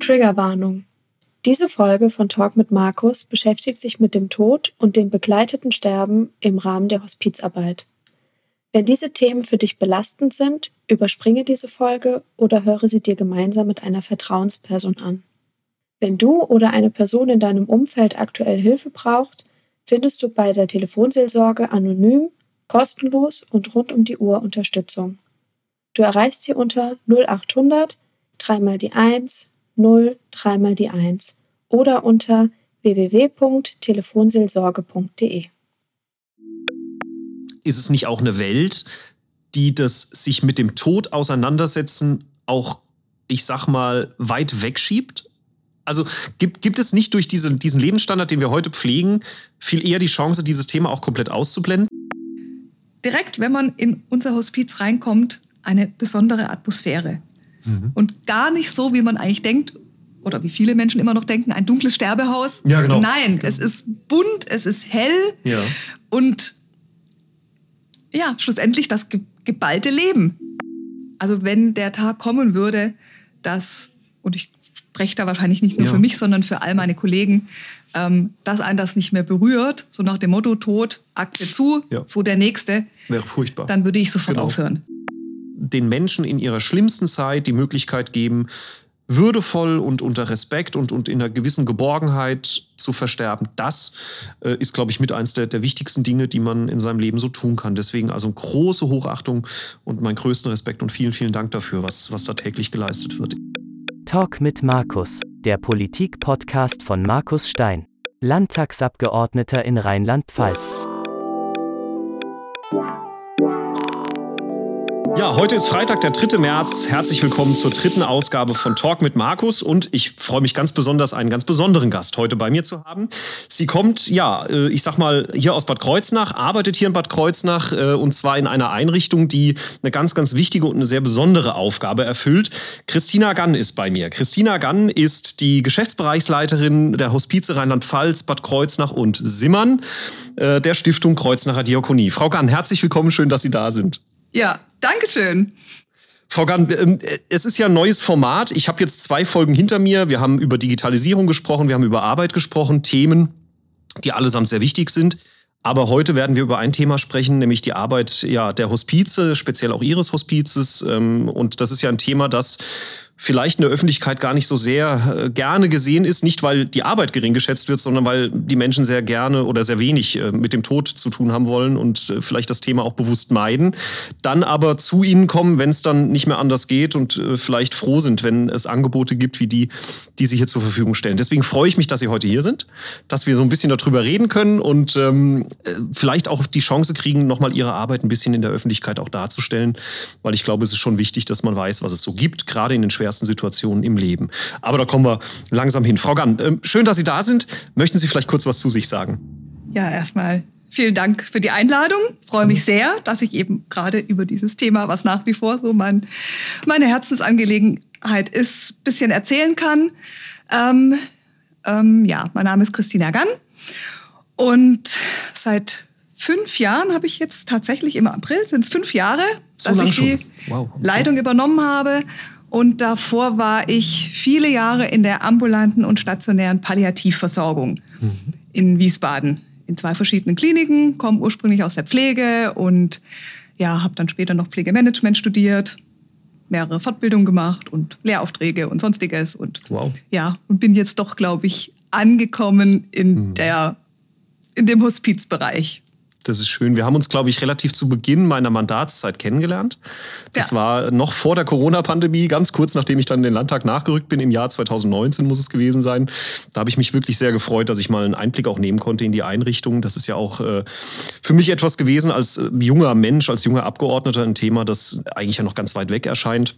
Triggerwarnung. Diese Folge von Talk mit Markus beschäftigt sich mit dem Tod und dem begleiteten Sterben im Rahmen der Hospizarbeit. Wenn diese Themen für dich belastend sind, überspringe diese Folge oder höre sie dir gemeinsam mit einer Vertrauensperson an. Wenn du oder eine Person in deinem Umfeld aktuell Hilfe braucht, findest du bei der Telefonseelsorge anonym, kostenlos und rund um die Uhr Unterstützung. Du erreichst sie unter 0800 3 mal die 1 0 3 mal die 1 oder unter www.telefonseelsorge.de. Ist es nicht auch eine Welt, die das sich mit dem Tod auseinandersetzen auch, ich sag mal, weit wegschiebt? Also gibt, gibt es nicht durch diese, diesen Lebensstandard, den wir heute pflegen, viel eher die Chance, dieses Thema auch komplett auszublenden? Direkt, wenn man in unser Hospiz reinkommt, eine besondere Atmosphäre. Mhm. Und gar nicht so, wie man eigentlich denkt, oder wie viele Menschen immer noch denken, ein dunkles Sterbehaus. Ja, genau. Nein, genau. es ist bunt, es ist hell ja. und ja, schlussendlich das geballte Leben. Also wenn der Tag kommen würde, dass, und ich spreche da wahrscheinlich nicht nur ja. für mich, sondern für all meine Kollegen, ähm, dass einen das nicht mehr berührt, so nach dem Motto Tod, Akte zu, ja. so der Nächste. Wäre furchtbar. Dann würde ich sofort genau. aufhören. Den Menschen in ihrer schlimmsten Zeit die Möglichkeit geben, würdevoll und unter Respekt und, und in einer gewissen Geborgenheit zu versterben, das äh, ist, glaube ich, mit eins der, der wichtigsten Dinge, die man in seinem Leben so tun kann. Deswegen also große Hochachtung und meinen größten Respekt und vielen, vielen Dank dafür, was, was da täglich geleistet wird. Talk mit Markus, der Politik-Podcast von Markus Stein, Landtagsabgeordneter in Rheinland-Pfalz. Ja, heute ist Freitag, der 3. März. Herzlich willkommen zur dritten Ausgabe von Talk mit Markus. Und ich freue mich ganz besonders, einen ganz besonderen Gast heute bei mir zu haben. Sie kommt, ja, äh, ich sag mal, hier aus Bad Kreuznach, arbeitet hier in Bad Kreuznach äh, und zwar in einer Einrichtung, die eine ganz, ganz wichtige und eine sehr besondere Aufgabe erfüllt. Christina Gann ist bei mir. Christina Gann ist die Geschäftsbereichsleiterin der Hospize Rheinland-Pfalz, Bad Kreuznach und Simmern äh, der Stiftung Kreuznacher Diakonie. Frau Gann, herzlich willkommen, schön, dass Sie da sind. Ja, Dankeschön. Frau Gann, ähm, es ist ja ein neues Format. Ich habe jetzt zwei Folgen hinter mir. Wir haben über Digitalisierung gesprochen, wir haben über Arbeit gesprochen, Themen, die allesamt sehr wichtig sind. Aber heute werden wir über ein Thema sprechen, nämlich die Arbeit ja, der Hospize, speziell auch Ihres Hospizes. Ähm, und das ist ja ein Thema, das vielleicht in der Öffentlichkeit gar nicht so sehr äh, gerne gesehen ist, nicht weil die Arbeit gering geschätzt wird, sondern weil die Menschen sehr gerne oder sehr wenig äh, mit dem Tod zu tun haben wollen und äh, vielleicht das Thema auch bewusst meiden, dann aber zu ihnen kommen, wenn es dann nicht mehr anders geht und vielleicht froh sind, wenn es Angebote gibt wie die, die sie hier zur Verfügung stellen. Deswegen freue ich mich, dass Sie heute hier sind, dass wir so ein bisschen darüber reden können und ähm, vielleicht auch die Chance kriegen, nochmal Ihre Arbeit ein bisschen in der Öffentlichkeit auch darzustellen, weil ich glaube, es ist schon wichtig, dass man weiß, was es so gibt, gerade in den schwer schwersten Situationen im Leben. Aber da kommen wir langsam hin. Frau Gann, ähm, schön, dass Sie da sind. Möchten Sie vielleicht kurz was zu sich sagen? Ja, erstmal vielen Dank für die Einladung. Ich freue mich sehr, dass ich eben gerade über dieses Thema, was nach wie vor so mein, meine Herzensangelegenheit ist, ein bisschen erzählen kann. Ähm, ähm, ja, mein Name ist Christina Gann und seit fünf Jahren habe ich jetzt tatsächlich im April, sind es fünf Jahre, so dass ich die wow. Leitung übernommen habe und davor war ich viele Jahre in der ambulanten und stationären Palliativversorgung mhm. in Wiesbaden. In zwei verschiedenen Kliniken, komme ursprünglich aus der Pflege und ja, habe dann später noch Pflegemanagement studiert, mehrere Fortbildungen gemacht und Lehraufträge und sonstiges. Und wow. ja, und bin jetzt doch, glaube ich, angekommen in, mhm. der, in dem Hospizbereich. Das ist schön. Wir haben uns, glaube ich, relativ zu Beginn meiner Mandatszeit kennengelernt. Das ja. war noch vor der Corona-Pandemie, ganz kurz nachdem ich dann in den Landtag nachgerückt bin, im Jahr 2019 muss es gewesen sein. Da habe ich mich wirklich sehr gefreut, dass ich mal einen Einblick auch nehmen konnte in die Einrichtung. Das ist ja auch äh, für mich etwas gewesen als äh, junger Mensch, als junger Abgeordneter ein Thema, das eigentlich ja noch ganz weit weg erscheint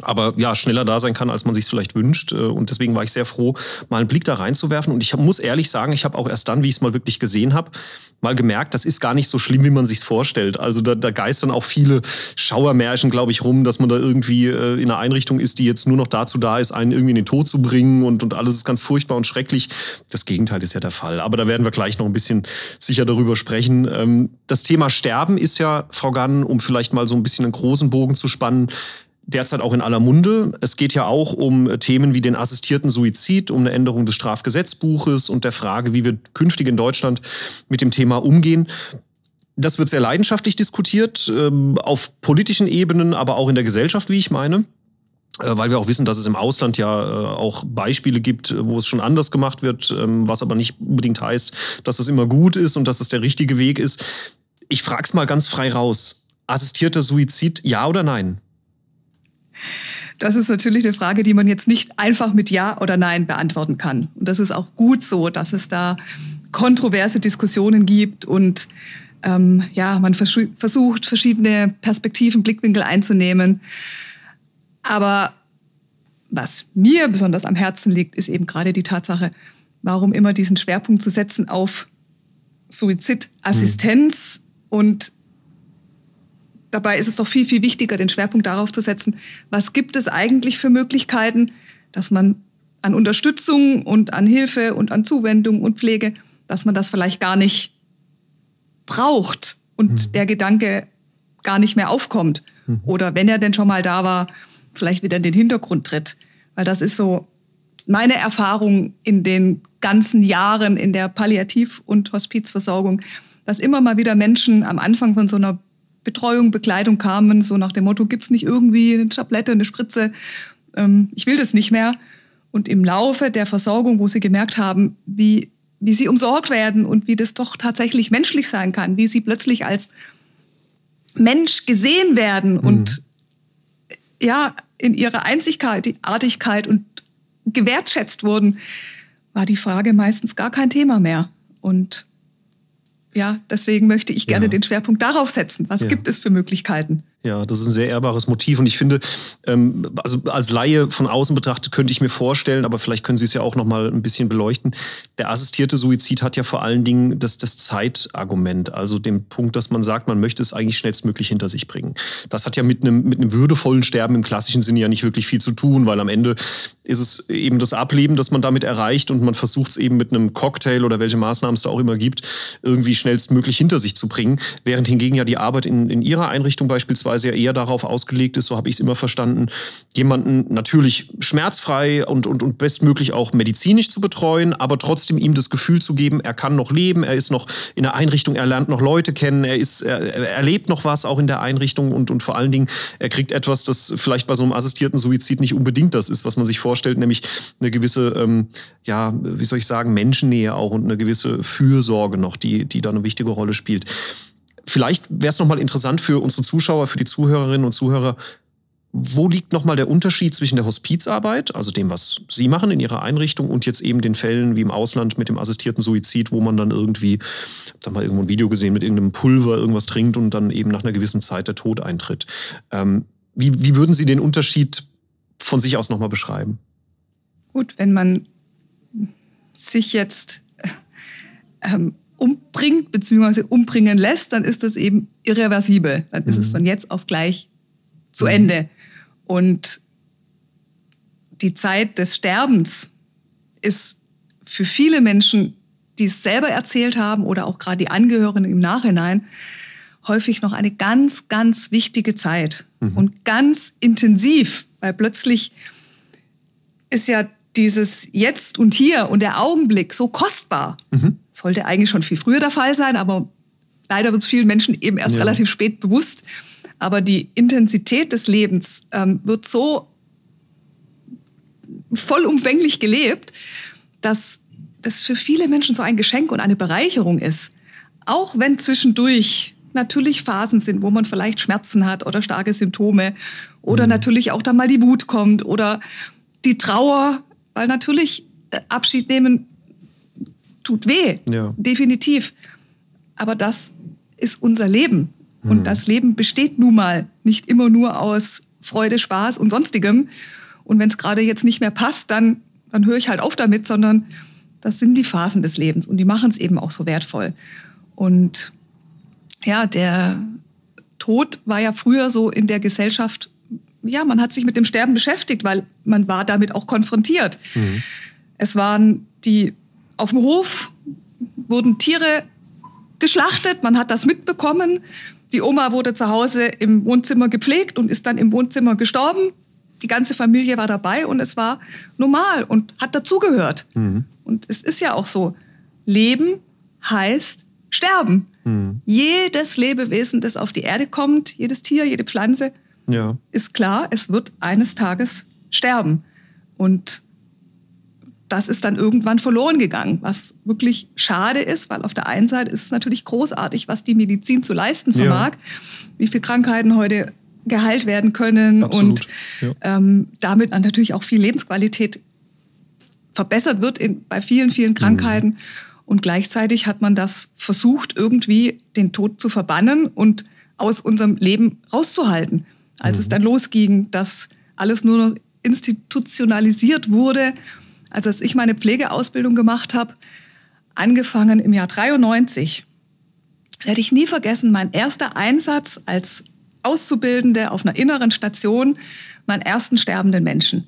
aber ja, schneller da sein kann, als man sich vielleicht wünscht. Äh, und deswegen war ich sehr froh, mal einen Blick da reinzuwerfen. Und ich muss ehrlich sagen, ich habe auch erst dann, wie ich es mal wirklich gesehen habe, mal gemerkt, das ist gar nicht so schlimm, wie man sich vorstellt. Also da, da geistern auch viele Schauermärchen, glaube ich, rum, dass man da irgendwie äh, in einer Einrichtung ist, die jetzt nur noch dazu da ist, einen irgendwie in den Tod zu bringen und, und alles ist ganz furchtbar und schrecklich. Das Gegenteil ist ja der Fall. Aber da werden wir gleich noch ein bisschen sicher darüber sprechen. Ähm, das Thema Sterben ist ja, Frau Gann, um vielleicht mal so ein bisschen einen großen Bogen zu spannen, derzeit auch in aller Munde. Es geht ja auch um Themen wie den assistierten Suizid, um eine Änderung des Strafgesetzbuches und der Frage, wie wir künftig in Deutschland mit dem Thema umgehen. Das wird sehr leidenschaftlich diskutiert, ähm, auf politischen Ebenen, aber auch in der Gesellschaft, wie ich meine äh, weil wir auch wissen, dass es im Ausland ja äh, auch Beispiele gibt, wo es schon anders gemacht wird, ähm, was aber nicht unbedingt heißt, dass es immer gut ist und dass es der richtige Weg ist. Ich frage es mal ganz frei raus. Assistierter Suizid, ja oder nein? Das ist natürlich eine Frage, die man jetzt nicht einfach mit Ja oder Nein beantworten kann. Und das ist auch gut so, dass es da kontroverse Diskussionen gibt und ähm, ja, man vers versucht, verschiedene Perspektiven, Blickwinkel einzunehmen. Aber was mir besonders am Herzen liegt, ist eben gerade die Tatsache, warum immer diesen Schwerpunkt zu setzen auf Suizidassistenz mhm. und dabei ist es doch viel, viel wichtiger, den Schwerpunkt darauf zu setzen, was gibt es eigentlich für Möglichkeiten, dass man an Unterstützung und an Hilfe und an Zuwendung und Pflege, dass man das vielleicht gar nicht braucht und mhm. der Gedanke gar nicht mehr aufkommt. Mhm. Oder wenn er denn schon mal da war, vielleicht wieder in den Hintergrund tritt. Weil das ist so meine Erfahrung in den ganzen Jahren in der Palliativ- und Hospizversorgung, dass immer mal wieder Menschen am Anfang von so einer Betreuung, Bekleidung kamen, so nach dem Motto, gibt es nicht irgendwie eine Tablette, eine Spritze? Ähm, ich will das nicht mehr. Und im Laufe der Versorgung, wo sie gemerkt haben, wie, wie sie umsorgt werden und wie das doch tatsächlich menschlich sein kann, wie sie plötzlich als Mensch gesehen werden mhm. und ja, in ihrer Einzigartigkeit und gewertschätzt wurden, war die Frage meistens gar kein Thema mehr. Und ja, deswegen möchte ich gerne ja. den Schwerpunkt darauf setzen. Was ja. gibt es für Möglichkeiten? Ja, das ist ein sehr ehrbares Motiv und ich finde, ähm, also als Laie von außen betrachtet könnte ich mir vorstellen, aber vielleicht können Sie es ja auch noch mal ein bisschen beleuchten. Der assistierte Suizid hat ja vor allen Dingen das, das Zeitargument, also den Punkt, dass man sagt, man möchte es eigentlich schnellstmöglich hinter sich bringen. Das hat ja mit einem mit einem würdevollen Sterben im klassischen Sinne ja nicht wirklich viel zu tun, weil am Ende ist es eben das Ableben, das man damit erreicht und man versucht es eben mit einem Cocktail oder welche Maßnahmen es da auch immer gibt, irgendwie schnellstmöglich hinter sich zu bringen, während hingegen ja die Arbeit in, in Ihrer Einrichtung beispielsweise Sichtweise ja eher darauf ausgelegt ist, so habe ich es immer verstanden, jemanden natürlich schmerzfrei und, und, und bestmöglich auch medizinisch zu betreuen, aber trotzdem ihm das Gefühl zu geben, er kann noch leben, er ist noch in der Einrichtung, er lernt noch Leute kennen, er, ist, er, er erlebt noch was auch in der Einrichtung und, und vor allen Dingen, er kriegt etwas, das vielleicht bei so einem assistierten Suizid nicht unbedingt das ist, was man sich vorstellt, nämlich eine gewisse, ähm, ja, wie soll ich sagen, Menschennähe auch und eine gewisse Fürsorge noch, die, die da eine wichtige Rolle spielt. Vielleicht wäre es nochmal interessant für unsere Zuschauer, für die Zuhörerinnen und Zuhörer, wo liegt nochmal der Unterschied zwischen der Hospizarbeit, also dem, was Sie machen in Ihrer Einrichtung, und jetzt eben den Fällen wie im Ausland mit dem assistierten Suizid, wo man dann irgendwie, ich habe da mal irgendwo ein Video gesehen, mit irgendeinem Pulver irgendwas trinkt und dann eben nach einer gewissen Zeit der Tod eintritt. Ähm, wie, wie würden Sie den Unterschied von sich aus nochmal beschreiben? Gut, wenn man sich jetzt ähm, umbringt bzw. umbringen lässt, dann ist das eben irreversibel. Dann ist mhm. es von jetzt auf gleich zu mhm. Ende. Und die Zeit des Sterbens ist für viele Menschen, die es selber erzählt haben oder auch gerade die Angehörigen im Nachhinein, häufig noch eine ganz, ganz wichtige Zeit mhm. und ganz intensiv, weil plötzlich ist ja dieses Jetzt und Hier und der Augenblick so kostbar. Mhm. Sollte eigentlich schon viel früher der Fall sein, aber leider wird es vielen Menschen eben erst ja. relativ spät bewusst. Aber die Intensität des Lebens ähm, wird so vollumfänglich gelebt, dass das für viele Menschen so ein Geschenk und eine Bereicherung ist. Auch wenn zwischendurch natürlich Phasen sind, wo man vielleicht Schmerzen hat oder starke Symptome oder mhm. natürlich auch dann mal die Wut kommt oder die Trauer weil natürlich äh, Abschied nehmen tut weh, ja. definitiv. Aber das ist unser Leben. Und mhm. das Leben besteht nun mal nicht immer nur aus Freude, Spaß und sonstigem. Und wenn es gerade jetzt nicht mehr passt, dann, dann höre ich halt auf damit, sondern das sind die Phasen des Lebens und die machen es eben auch so wertvoll. Und ja, der Tod war ja früher so in der Gesellschaft ja, man hat sich mit dem Sterben beschäftigt, weil man war damit auch konfrontiert. Mhm. Es waren die auf dem Hof wurden Tiere geschlachtet, man hat das mitbekommen. Die Oma wurde zu Hause im Wohnzimmer gepflegt und ist dann im Wohnzimmer gestorben. Die ganze Familie war dabei und es war normal und hat dazugehört. Mhm. Und es ist ja auch so. Leben heißt sterben. Mhm. Jedes Lebewesen, das auf die Erde kommt, jedes Tier, jede Pflanze, ja. ist klar, es wird eines Tages sterben. Und das ist dann irgendwann verloren gegangen, was wirklich schade ist, weil auf der einen Seite ist es natürlich großartig, was die Medizin zu leisten vermag, ja. wie viele Krankheiten heute geheilt werden können Absolut. und ja. ähm, damit natürlich auch viel Lebensqualität verbessert wird in, bei vielen, vielen Krankheiten. Mhm. Und gleichzeitig hat man das versucht, irgendwie den Tod zu verbannen und aus unserem Leben rauszuhalten. Als mhm. es dann losging, dass alles nur noch institutionalisiert wurde also als ich meine Pflegeausbildung gemacht habe, angefangen im Jahr 93, werde ich nie vergessen, mein erster Einsatz als Auszubildende auf einer inneren Station, meinen ersten sterbenden Menschen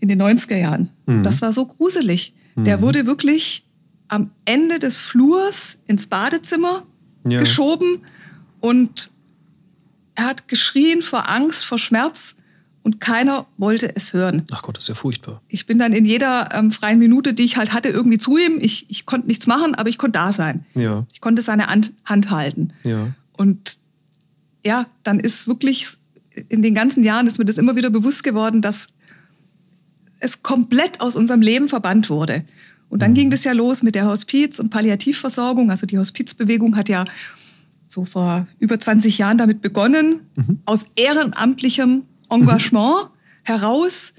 in den 90er Jahren. Mhm. Das war so gruselig. Mhm. Der wurde wirklich am Ende des Flurs ins Badezimmer ja. geschoben und er hat geschrien vor Angst, vor Schmerz und keiner wollte es hören. Ach Gott, das ist ja furchtbar. Ich bin dann in jeder ähm, freien Minute, die ich halt hatte, irgendwie zu ihm. Ich, ich konnte nichts machen, aber ich konnte da sein. Ja. Ich konnte seine Hand, Hand halten. Ja. Und ja, dann ist wirklich in den ganzen Jahren ist mir das immer wieder bewusst geworden, dass es komplett aus unserem Leben verbannt wurde. Und dann mhm. ging das ja los mit der Hospiz- und Palliativversorgung. Also die Hospizbewegung hat ja so vor über 20 Jahren damit begonnen, mhm. aus ehrenamtlichem Engagement mhm. heraus,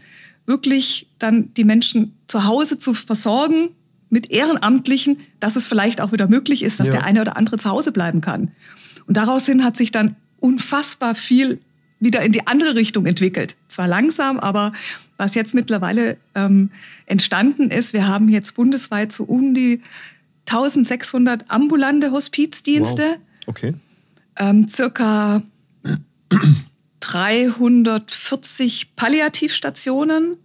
wirklich dann die Menschen zu Hause zu versorgen mit Ehrenamtlichen, dass es vielleicht auch wieder möglich ist, dass ja. der eine oder andere zu Hause bleiben kann. Und daraus hin hat sich dann unfassbar viel wieder in die andere Richtung entwickelt. Zwar langsam, aber was jetzt mittlerweile ähm, entstanden ist, wir haben jetzt bundesweit so um die 1600 ambulante Hospizdienste. Wow. Okay. Ähm, circa 340 Palliativstationen.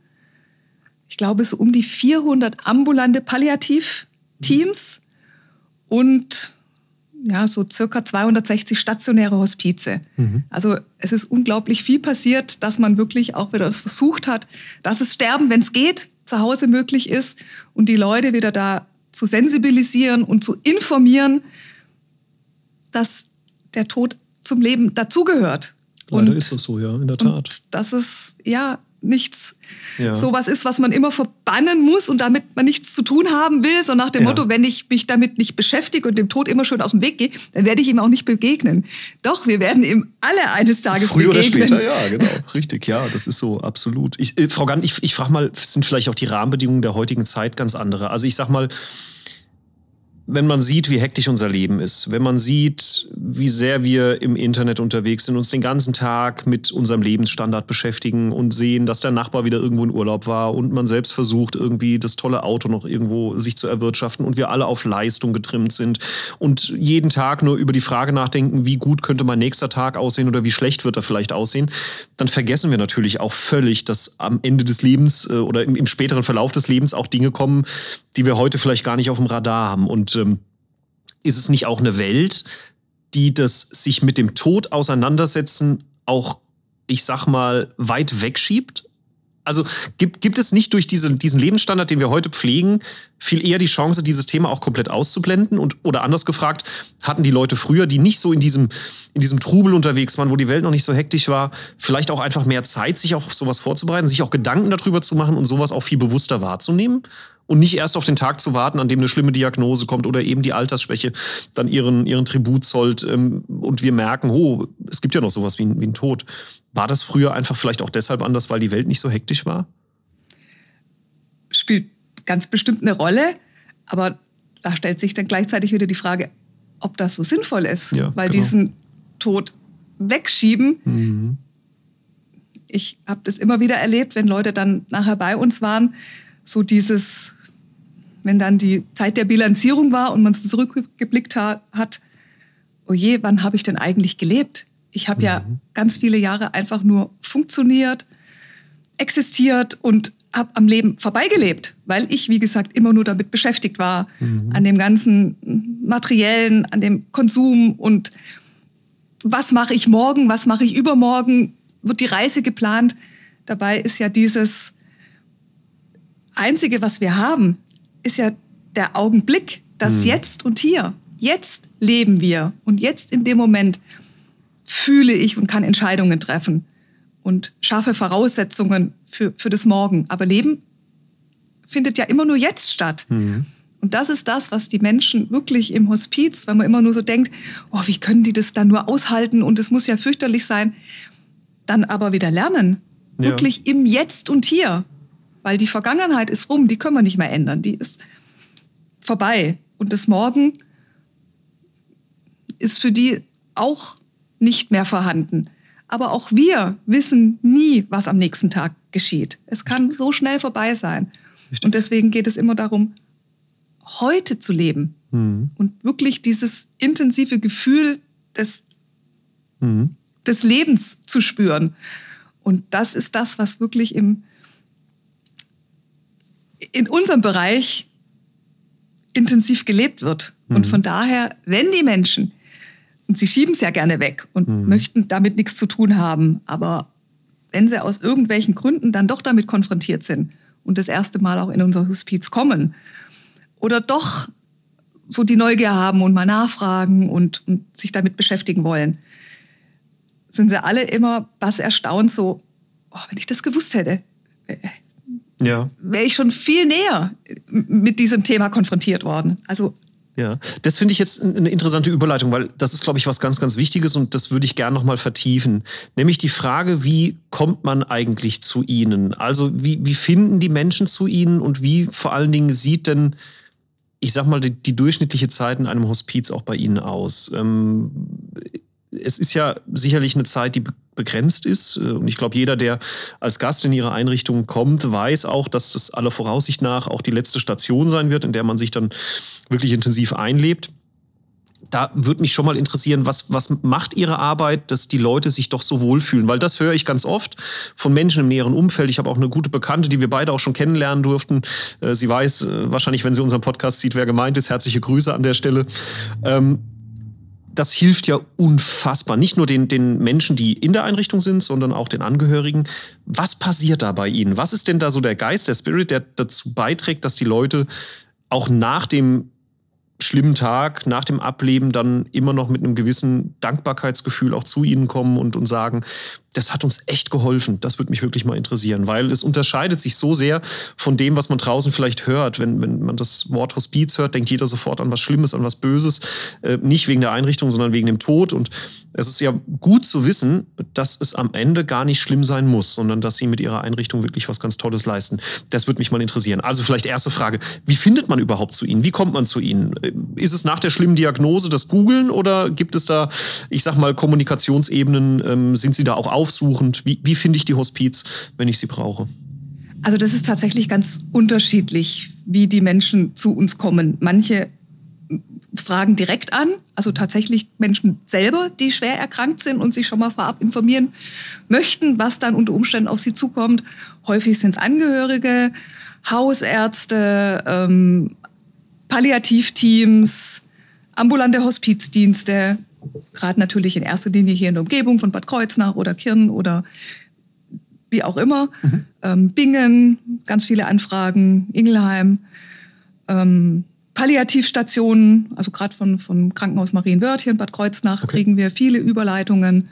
Ich glaube, so um die 400 ambulante Palliativteams und ja, so circa 260 stationäre Hospize. Mhm. Also es ist unglaublich viel passiert, dass man wirklich auch wieder das versucht hat, dass es Sterben, wenn es geht, zu Hause möglich ist und die Leute wieder da zu sensibilisieren und zu informieren, dass der Tod zum Leben dazugehört. Leider und, ist das so, ja, in der Tat. Dass es ja nichts ja. sowas ist, was man immer verbannen muss und damit man nichts zu tun haben will, so nach dem ja. Motto, wenn ich mich damit nicht beschäftige und dem Tod immer schon aus dem Weg gehe, dann werde ich ihm auch nicht begegnen. Doch, wir werden ihm alle eines Tages Früher begegnen. Früher oder später, ja, genau. Richtig, ja, das ist so, absolut. Ich, äh, Frau Gann, ich, ich frage mal, sind vielleicht auch die Rahmenbedingungen der heutigen Zeit ganz andere? Also ich sag mal, wenn man sieht, wie hektisch unser Leben ist, wenn man sieht, wie sehr wir im Internet unterwegs sind, uns den ganzen Tag mit unserem Lebensstandard beschäftigen und sehen, dass der Nachbar wieder irgendwo in Urlaub war und man selbst versucht, irgendwie das tolle Auto noch irgendwo sich zu erwirtschaften und wir alle auf Leistung getrimmt sind und jeden Tag nur über die Frage nachdenken, wie gut könnte mein nächster Tag aussehen oder wie schlecht wird er vielleicht aussehen, dann vergessen wir natürlich auch völlig, dass am Ende des Lebens äh, oder im, späteren Verlauf des Lebens auch Dinge kommen, die wir heute vielleicht gar nicht auf dem Radar haben. Und ähm, ist es nicht auch eine Welt, die das sich mit dem Tod auseinandersetzen auch, ich sag mal, weit wegschiebt? Also gibt, gibt es nicht durch diese, diesen Lebensstandard, den wir heute pflegen, viel eher die Chance, dieses Thema auch komplett auszublenden? Und, oder anders gefragt, hatten die Leute früher, die nicht so in diesem, in diesem Trubel unterwegs waren, wo die Welt noch nicht so hektisch war, vielleicht auch einfach mehr Zeit, sich auf sowas vorzubereiten, sich auch Gedanken darüber zu machen und sowas auch viel bewusster wahrzunehmen? Und nicht erst auf den Tag zu warten, an dem eine schlimme Diagnose kommt oder eben die Altersschwäche dann ihren, ihren Tribut zollt ähm, und wir merken, oh, es gibt ja noch sowas wie, wie ein Tod. War das früher einfach vielleicht auch deshalb anders, weil die Welt nicht so hektisch war? Spielt ganz bestimmt eine Rolle, aber da stellt sich dann gleichzeitig wieder die Frage, ob das so sinnvoll ist, ja, weil genau. diesen Tod wegschieben. Mhm. Ich habe das immer wieder erlebt, wenn Leute dann nachher bei uns waren, so dieses, wenn dann die Zeit der Bilanzierung war und man zurückgeblickt hat, oh je, wann habe ich denn eigentlich gelebt? Ich habe mhm. ja ganz viele Jahre einfach nur funktioniert, existiert und habe am Leben vorbeigelebt, weil ich, wie gesagt, immer nur damit beschäftigt war, mhm. an dem ganzen materiellen, an dem Konsum und was mache ich morgen, was mache ich übermorgen, wird die Reise geplant. Dabei ist ja dieses Einzige, was wir haben, ist ja der Augenblick, das hm. Jetzt und Hier. Jetzt leben wir und jetzt in dem Moment fühle ich und kann Entscheidungen treffen und schaffe Voraussetzungen für, für das Morgen. Aber Leben findet ja immer nur jetzt statt. Mhm. Und das ist das, was die Menschen wirklich im Hospiz, wenn man immer nur so denkt, oh, wie können die das dann nur aushalten und es muss ja fürchterlich sein, dann aber wieder lernen. Ja. Wirklich im Jetzt und Hier. Weil die Vergangenheit ist rum, die können wir nicht mehr ändern. Die ist vorbei. Und das Morgen ist für die auch nicht mehr vorhanden. Aber auch wir wissen nie, was am nächsten Tag geschieht. Es kann so schnell vorbei sein. Richtig. Und deswegen geht es immer darum, heute zu leben mhm. und wirklich dieses intensive Gefühl des, mhm. des Lebens zu spüren. Und das ist das, was wirklich im, in unserem Bereich intensiv gelebt wird. Mhm. Und von daher, wenn die Menschen und sie schieben es ja gerne weg und mhm. möchten damit nichts zu tun haben. Aber wenn sie aus irgendwelchen Gründen dann doch damit konfrontiert sind und das erste Mal auch in unser Hospiz kommen oder doch so die Neugier haben und mal nachfragen und, und sich damit beschäftigen wollen, sind sie alle immer was erstaunt, so, oh, wenn ich das gewusst hätte, ja. wäre ich schon viel näher mit diesem Thema konfrontiert worden. Also ja, das finde ich jetzt eine interessante Überleitung, weil das ist, glaube ich, was ganz, ganz Wichtiges und das würde ich gerne nochmal vertiefen. Nämlich die Frage, wie kommt man eigentlich zu Ihnen? Also wie, wie finden die Menschen zu Ihnen und wie vor allen Dingen sieht denn, ich sag mal, die, die durchschnittliche Zeit in einem Hospiz auch bei Ihnen aus? Ähm, es ist ja sicherlich eine Zeit, die begrenzt ist. Äh, und ich glaube, jeder, der als Gast in ihre Einrichtung kommt, weiß auch, dass das aller Voraussicht nach auch die letzte Station sein wird, in der man sich dann wirklich intensiv einlebt. Da würde mich schon mal interessieren, was, was macht Ihre Arbeit, dass die Leute sich doch so wohlfühlen? Weil das höre ich ganz oft von Menschen im näheren Umfeld. Ich habe auch eine gute Bekannte, die wir beide auch schon kennenlernen durften. Äh, sie weiß äh, wahrscheinlich, wenn sie unseren Podcast sieht, wer gemeint ist. Herzliche Grüße an der Stelle. Ähm, das hilft ja unfassbar. Nicht nur den, den Menschen, die in der Einrichtung sind, sondern auch den Angehörigen. Was passiert da bei Ihnen? Was ist denn da so der Geist, der Spirit, der dazu beiträgt, dass die Leute auch nach dem schlimmen Tag, nach dem Ableben dann immer noch mit einem gewissen Dankbarkeitsgefühl auch zu Ihnen kommen und, und sagen, das hat uns echt geholfen. Das würde mich wirklich mal interessieren, weil es unterscheidet sich so sehr von dem, was man draußen vielleicht hört. Wenn, wenn man das Wort Hospiz hört, denkt jeder sofort an was Schlimmes, an was Böses. Äh, nicht wegen der Einrichtung, sondern wegen dem Tod. Und es ist ja gut zu wissen, dass es am Ende gar nicht schlimm sein muss, sondern dass Sie mit Ihrer Einrichtung wirklich was ganz Tolles leisten. Das würde mich mal interessieren. Also vielleicht erste Frage. Wie findet man überhaupt zu Ihnen? Wie kommt man zu Ihnen? Äh, ist es nach der schlimmen Diagnose das Googeln oder gibt es da, ich sag mal, Kommunikationsebenen? Ähm, sind Sie da auch auf aufsuchend? Wie, wie finde ich die Hospiz, wenn ich sie brauche? Also das ist tatsächlich ganz unterschiedlich, wie die Menschen zu uns kommen. Manche fragen direkt an, also tatsächlich Menschen selber, die schwer erkrankt sind und sich schon mal vorab informieren möchten, was dann unter Umständen auf sie zukommt. Häufig sind es Angehörige, Hausärzte, ähm, Palliativteams, ambulante Hospizdienste, gerade natürlich in erster Linie hier in der Umgebung von Bad Kreuznach oder Kirn oder wie auch immer. Mhm. Ähm, Bingen, ganz viele Anfragen, Ingelheim, ähm, Palliativstationen, also gerade von, vom Krankenhaus Marienwörth hier in Bad Kreuznach okay. kriegen wir viele Überleitungen,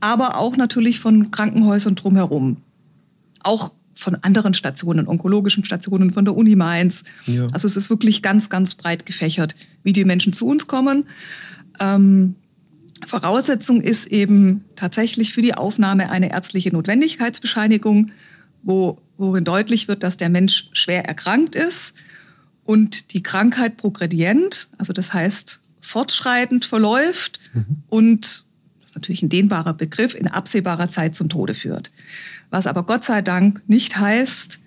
aber auch natürlich von Krankenhäusern drumherum. Auch von anderen Stationen, onkologischen Stationen, von der Uni Mainz. Ja. Also es ist wirklich ganz, ganz breit gefächert, wie die Menschen zu uns kommen. Ähm, Voraussetzung ist eben tatsächlich für die Aufnahme eine ärztliche Notwendigkeitsbescheinigung, wo, worin deutlich wird, dass der Mensch schwer erkrankt ist und die Krankheit progredient, also das heißt fortschreitend verläuft mhm. und das ist natürlich ein dehnbarer Begriff, in absehbarer Zeit zum Tode führt. Was aber Gott sei Dank nicht heißt,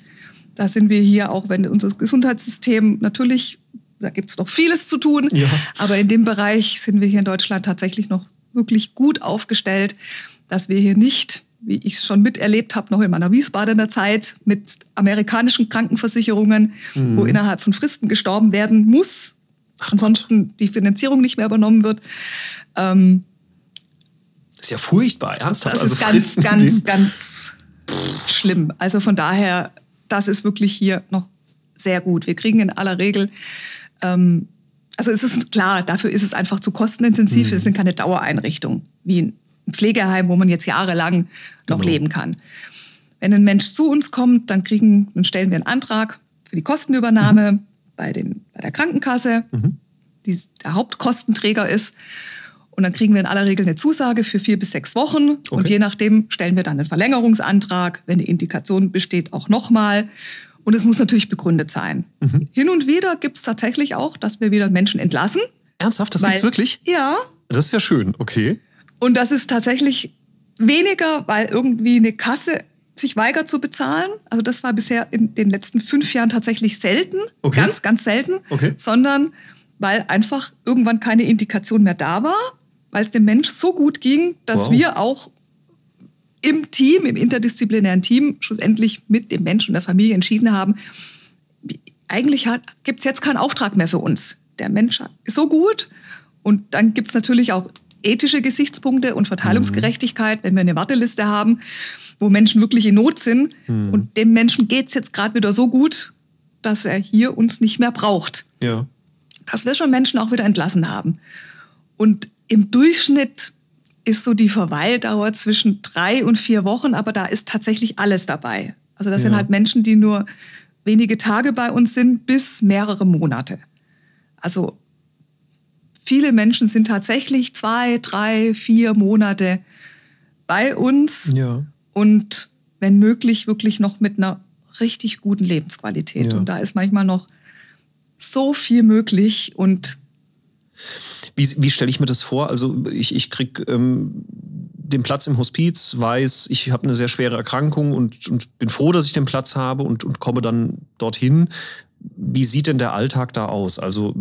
da sind wir hier, auch wenn unser Gesundheitssystem natürlich da gibt es noch vieles zu tun. Ja. Aber in dem Bereich sind wir hier in Deutschland tatsächlich noch wirklich gut aufgestellt, dass wir hier nicht, wie ich es schon miterlebt habe, noch in meiner Wiesbadener Zeit mit amerikanischen Krankenversicherungen, mhm. wo innerhalb von Fristen gestorben werden muss, Ach ansonsten die Finanzierung nicht mehr übernommen wird. Ähm, ist ja furchtbar, ernsthaft. Das also ist ganz, ganz, ganz schlimm. Also von daher, das ist wirklich hier noch sehr gut. Wir kriegen in aller Regel, ähm, also es ist klar, dafür ist es einfach zu kostenintensiv. Mhm. Es sind keine Dauereinrichtungen wie ein Pflegeheim, wo man jetzt jahrelang noch Genau. leben kann. Wenn ein Mensch zu uns kommt, dann kriegen, dann stellen wir einen Antrag für die Kostenübernahme bei, den, bei der Krankenkasse, Mhm. die der Hauptkostenträger ist. Und dann kriegen wir in aller Regel eine Zusage für vier bis sechs Wochen. Und Okay. je nachdem stellen wir dann einen Verlängerungsantrag, wenn eine Indikation besteht, auch nochmal. Und es muss natürlich begründet sein. Mhm. Hin und wieder gibt es tatsächlich auch, dass wir wieder Menschen entlassen. Ernsthaft, das weil- gibt's wirklich? Ja. Das ist ja schön, okay. Und das ist tatsächlich weniger, weil irgendwie eine Kasse sich weigert zu bezahlen. Also das war bisher in den letzten fünf Jahren tatsächlich selten, Okay. ganz, ganz selten, Okay. sondern weil einfach irgendwann keine Indikation mehr da war, weil es dem Mensch so gut ging, dass Wow. wir auch im Team, im interdisziplinären Team, schlussendlich mit dem Menschen und der Familie entschieden haben, eigentlich gibt es jetzt keinen Auftrag mehr für uns. Der Mensch ist so gut und dann gibt es natürlich auch ethische Gesichtspunkte und Verteilungsgerechtigkeit, wenn wir eine Warteliste haben, wo Menschen wirklich in Not sind und dem Menschen geht es jetzt gerade wieder so gut, dass er hier uns nicht mehr braucht Ja. dass wir schon Menschen auch wieder entlassen haben. Und im Durchschnitt ist so die Verweildauer zwischen drei und vier Wochen, aber da ist tatsächlich alles dabei. Also das sind Ja. halt Menschen, die nur wenige Tage bei uns sind, bis mehrere Monate. Also viele Menschen sind tatsächlich zwei, drei, vier Monate bei uns Ja. und wenn möglich wirklich noch mit einer richtig guten Lebensqualität. Ja. Und da ist manchmal noch so viel möglich und Wie, wie stelle ich mir das vor? Also ich, ich kriege ähm, den Platz im Hospiz, weiß, ich habe eine sehr schwere Erkrankung und, und bin froh, dass ich den Platz habe und, und komme dann dorthin. Wie sieht denn der Alltag da aus? Also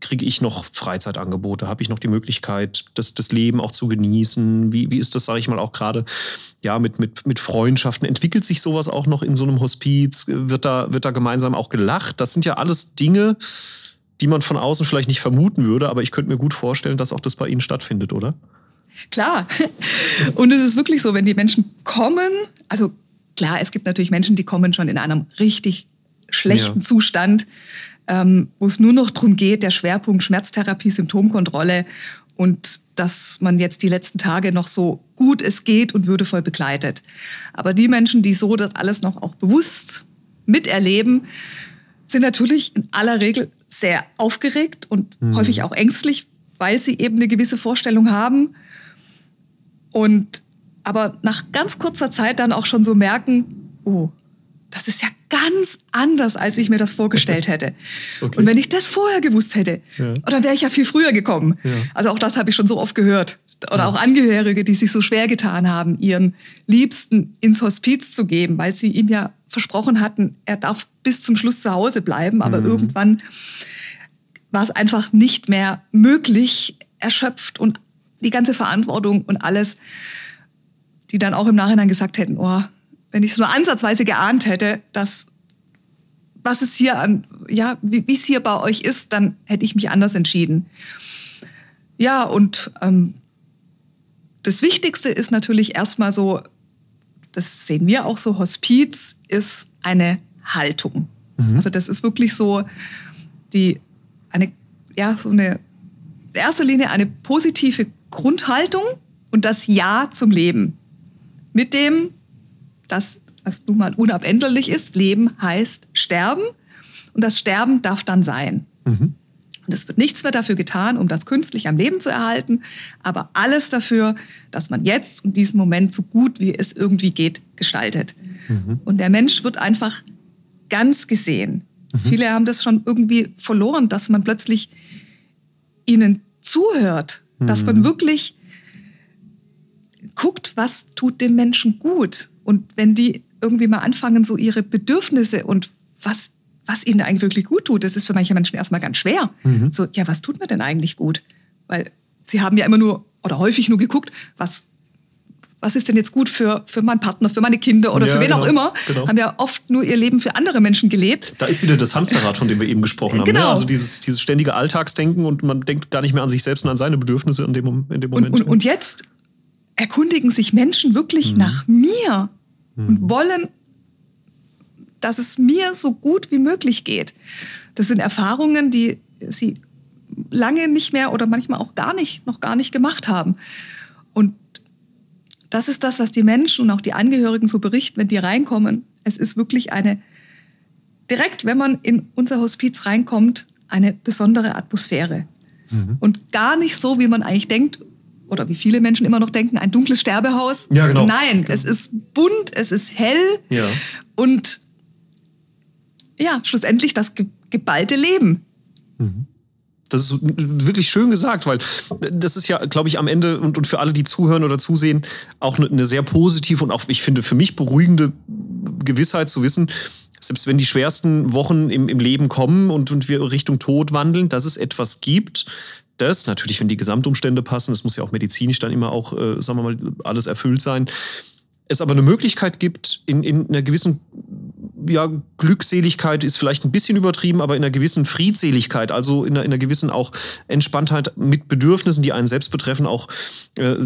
kriege ich noch Freizeitangebote? Habe ich noch die Möglichkeit, das, das Leben auch zu genießen? Wie, wie ist das, sage ich mal, auch gerade ja, mit, mit, mit Freundschaften? Entwickelt sich sowas auch noch in so einem Hospiz? Wird da, wird da gemeinsam auch gelacht? Das sind ja alles Dinge, die man von außen vielleicht nicht vermuten würde, aber ich könnte mir gut vorstellen, dass auch das bei Ihnen stattfindet, oder? klar. Und es ist wirklich so, wenn die Menschen kommen, also klar, es gibt natürlich Menschen, die kommen schon in einem richtig schlechten Ja. Zustand, ähm, wo es nur noch darum geht, der Schwerpunkt Schmerztherapie, Symptomkontrolle und dass man jetzt die letzten Tage noch so gut es geht und würdevoll begleitet. Aber die Menschen, die so das alles noch auch bewusst miterleben, sind natürlich in aller Regel sehr aufgeregt und häufig auch ängstlich, weil sie eben eine gewisse Vorstellung haben. Und aber nach ganz kurzer Zeit dann auch schon so merken, oh, das ist ja ganz anders, als ich mir das vorgestellt hätte. Okay. Und wenn ich das vorher gewusst hätte, Ja. dann wäre ich ja viel früher gekommen. Ja. Also auch das habe ich schon so oft gehört. Oder auch Angehörige, die sich so schwer getan haben, ihren Liebsten ins Hospiz zu geben, weil sie ihm ja versprochen hatten, er darf bis zum Schluss zu Hause bleiben, aber Mhm. irgendwann war es einfach nicht mehr möglich, erschöpft und die ganze Verantwortung und alles, die dann auch im Nachhinein gesagt hätten, oh, wenn ich es nur ansatzweise geahnt hätte, dass was es hier an, ja, wie es hier bei euch ist, dann hätte ich mich anders entschieden. Ja, und ähm, das Wichtigste ist natürlich erstmal so, das sehen wir auch so, Hospiz ist eine Haltung. Also das ist wirklich so die, eine, ja, so eine, in erster Linie eine positive Grundhaltung und das Ja zum Leben. Mit dem, dass das nun mal unabänderlich ist, Leben heißt Sterben und das Sterben darf dann sein. Mhm. Und es wird nichts mehr dafür getan, um das künstlich am Leben zu erhalten, aber alles dafür, dass man jetzt und diesen Moment so gut wie es irgendwie geht gestaltet. Mhm. Und der Mensch wird einfach ganz gesehen. Viele haben das schon irgendwie verloren, dass man plötzlich ihnen zuhört, dass man wirklich guckt, was tut dem Menschen gut. Und wenn die irgendwie mal anfangen, so ihre Bedürfnisse und was, was ihnen eigentlich wirklich gut tut, das ist für manche Menschen erstmal ganz schwer. Mhm. So, ja, was tut mir denn eigentlich gut? Weil sie haben ja immer nur oder häufig nur geguckt, was, was ist denn jetzt gut für, für meinen Partner, für meine Kinder oder Ja, für wen genau, auch immer. genau. Haben ja oft nur ihr Leben für andere Menschen gelebt. Da ist wieder das Hamsterrad, von dem wir eben gesprochen haben. Ne? Genau. Also dieses, dieses ständige Alltagsdenken und man denkt gar nicht mehr an sich selbst und an seine Bedürfnisse in dem, in dem Moment. Und, und, und jetzt erkundigen sich Menschen wirklich Mhm. nach mir Mhm. und wollen, dass es mir so gut wie möglich geht. Das sind Erfahrungen, die sie lange nicht mehr oder manchmal auch gar nicht, noch gar nicht gemacht haben. Und das ist das, was die Menschen und auch die Angehörigen so berichten, wenn die reinkommen. Es ist wirklich eine, direkt, wenn man in unser Hospiz reinkommt, eine besondere Atmosphäre. Mhm. Und gar nicht so, wie man eigentlich denkt, oder wie viele Menschen immer noch denken, ein dunkles Sterbehaus. Ja, genau. Nein, es ist bunt, es ist hell Ja. und ja, schlussendlich das ge geballte Leben. Das ist wirklich schön gesagt, weil das ist ja, glaube ich, am Ende und, und für alle, die zuhören oder zusehen, auch eine, eine sehr positive und auch, ich finde, für mich beruhigende Gewissheit zu wissen, selbst wenn die schwersten Wochen im, im Leben kommen und, und wir Richtung Tod wandeln, dass es etwas gibt, das, natürlich, wenn die Gesamtumstände passen, das muss ja auch medizinisch dann immer auch, äh, sagen wir mal, alles erfüllt sein, es aber eine Möglichkeit gibt, in, in einer gewissen ja, Glückseligkeit ist vielleicht ein bisschen übertrieben, aber in einer gewissen Friedseligkeit, also in einer, in einer gewissen auch Entspanntheit mit Bedürfnissen, die einen selbst betreffen, auch äh,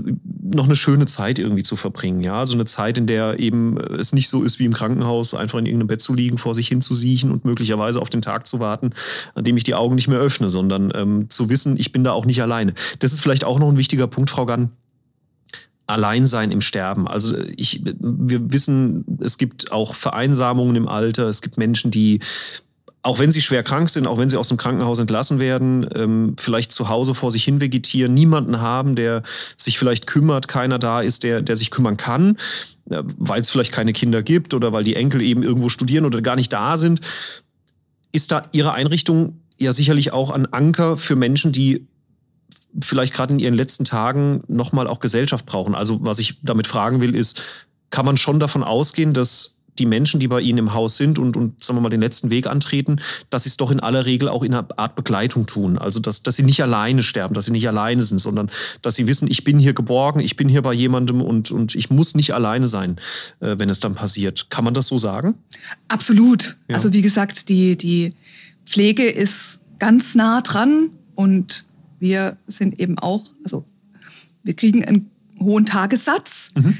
noch eine schöne Zeit irgendwie zu verbringen. Ja, also eine Zeit, in der eben es nicht so ist wie im Krankenhaus, einfach in irgendeinem Bett zu liegen, vor sich hin zu siechen und möglicherweise auf den Tag zu warten, an dem ich die Augen nicht mehr öffne, sondern ähm, zu wissen, ich bin da auch nicht alleine. Das ist vielleicht auch noch ein wichtiger Punkt, Frau Gann. Alleinsein im Sterben. Also ich, wir wissen, es gibt auch Vereinsamungen im Alter. Es gibt Menschen, die, auch wenn sie schwer krank sind, auch wenn sie aus dem Krankenhaus entlassen werden, ähm, vielleicht zu Hause vor sich hin vegetieren, niemanden haben, der sich vielleicht kümmert, keiner da ist, der, der sich kümmern kann, äh, weil es vielleicht keine Kinder gibt oder weil die Enkel eben irgendwo studieren oder gar nicht da sind. Ist da Ihre Einrichtung ja sicherlich auch ein Anker für Menschen, die vielleicht gerade in ihren letzten Tagen nochmal auch Gesellschaft brauchen. Also was ich damit fragen will, ist, kann man schon davon ausgehen, dass die Menschen, die bei Ihnen im Haus sind und, und sagen wir mal, den letzten Weg antreten, dass sie es doch in aller Regel auch in einer Art Begleitung tun. Also dass, dass sie nicht alleine sterben, dass sie nicht alleine sind, sondern dass sie wissen, ich bin hier geborgen, ich bin hier bei jemandem und, und ich muss nicht alleine sein, äh, wenn es dann passiert. Kann man das so sagen? Absolut. Ja. Also wie gesagt, die, die Pflege ist ganz nah dran und wir sind eben auch, also wir kriegen einen hohen Tagessatz Mhm.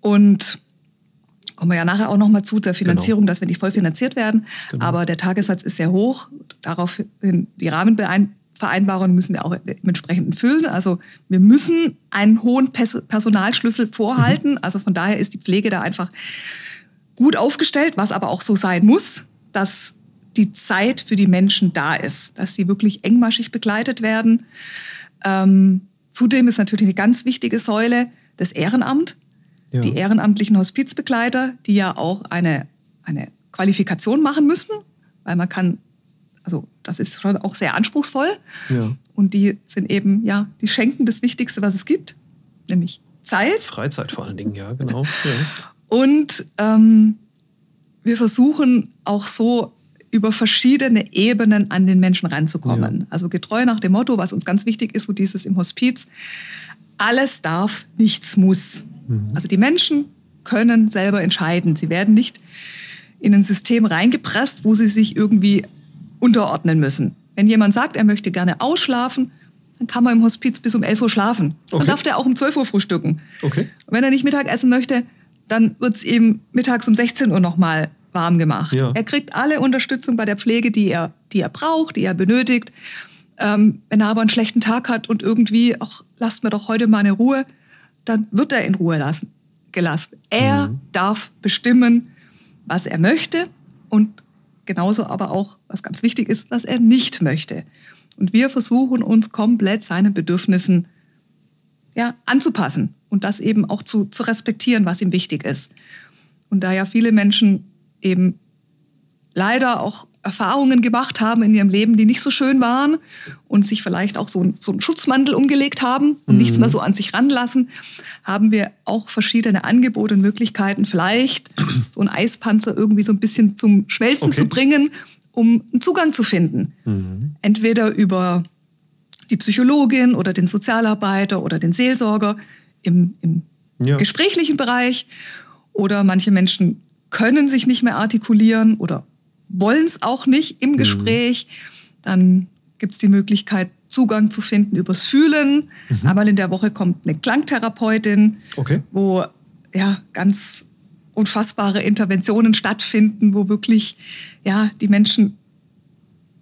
und kommen wir ja nachher auch nochmal zu der Finanzierung, dass wir nicht voll finanziert werden. Genau. Aber der Tagessatz ist sehr hoch. Daraufhin die Rahmenvereinbarungen müssen wir auch entsprechend füllen. Also wir müssen einen hohen Pers Personalschlüssel vorhalten. Also von daher ist die Pflege da einfach gut aufgestellt, was aber auch so sein muss, dass die Zeit für die Menschen da ist, dass sie wirklich engmaschig begleitet werden. Ähm, zudem ist natürlich eine ganz wichtige Säule das Ehrenamt. Ja. Die ehrenamtlichen Hospizbegleiter, die ja auch eine, eine Qualifikation machen müssen, weil man kann, also das ist schon auch sehr anspruchsvoll. Ja. Und die sind eben, ja, die schenken das Wichtigste, was es gibt, nämlich Zeit. Freizeit vor allen Dingen, ja, genau. Ja. Und ähm, wir versuchen auch so über verschiedene Ebenen an den Menschen ranzukommen. Ja. Also getreu nach dem Motto, was uns ganz wichtig ist, so dieses im Hospiz, alles darf, nichts muss. Mhm. Also die Menschen können selber entscheiden. Sie werden nicht in ein System reingepresst, wo sie sich irgendwie unterordnen müssen. Wenn jemand sagt, er möchte gerne ausschlafen, dann kann man im Hospiz bis um 11 Uhr schlafen. Dann Okay. darf der auch um 12 Uhr frühstücken. Okay. Und wenn er nicht Mittag essen möchte, dann wird es ihm mittags um 16 Uhr nochmal warm gemacht. Ja. Er kriegt alle Unterstützung bei der Pflege, die er, die er braucht, die er benötigt. Ähm, wenn er aber einen schlechten Tag hat und irgendwie, ach, lasst mir doch heute mal eine Ruhe, dann wird er in Ruhe lassen, gelassen. Er Mhm. darf bestimmen, was er möchte und genauso aber auch, was ganz wichtig ist, was er nicht möchte. Und wir versuchen uns komplett seinen Bedürfnissen ja, anzupassen und das eben auch zu, zu respektieren, was ihm wichtig ist. Und da ja viele Menschen eben leider auch Erfahrungen gemacht haben in ihrem Leben, die nicht so schön waren und sich vielleicht auch so, ein- so einen Schutzmantel umgelegt haben und Mhm. nichts mehr so an sich ranlassen, haben wir auch verschiedene Angebote und Möglichkeiten, vielleicht so einen Eispanzer irgendwie so ein bisschen zum Schmelzen Okay. zu bringen, um einen Zugang zu finden. Mhm. Entweder über die Psychologin oder den Sozialarbeiter oder den Seelsorger im, im Ja. gesprächlichen Bereich. Oder manche Menschen können sich nicht mehr artikulieren oder wollen es auch nicht im Gespräch. Dann gibt es die Möglichkeit Zugang zu finden übers Fühlen. Mhm. Einmal in der Woche kommt eine Klangtherapeutin, Okay. wo ja ganz unfassbare Interventionen stattfinden, wo wirklich ja die Menschen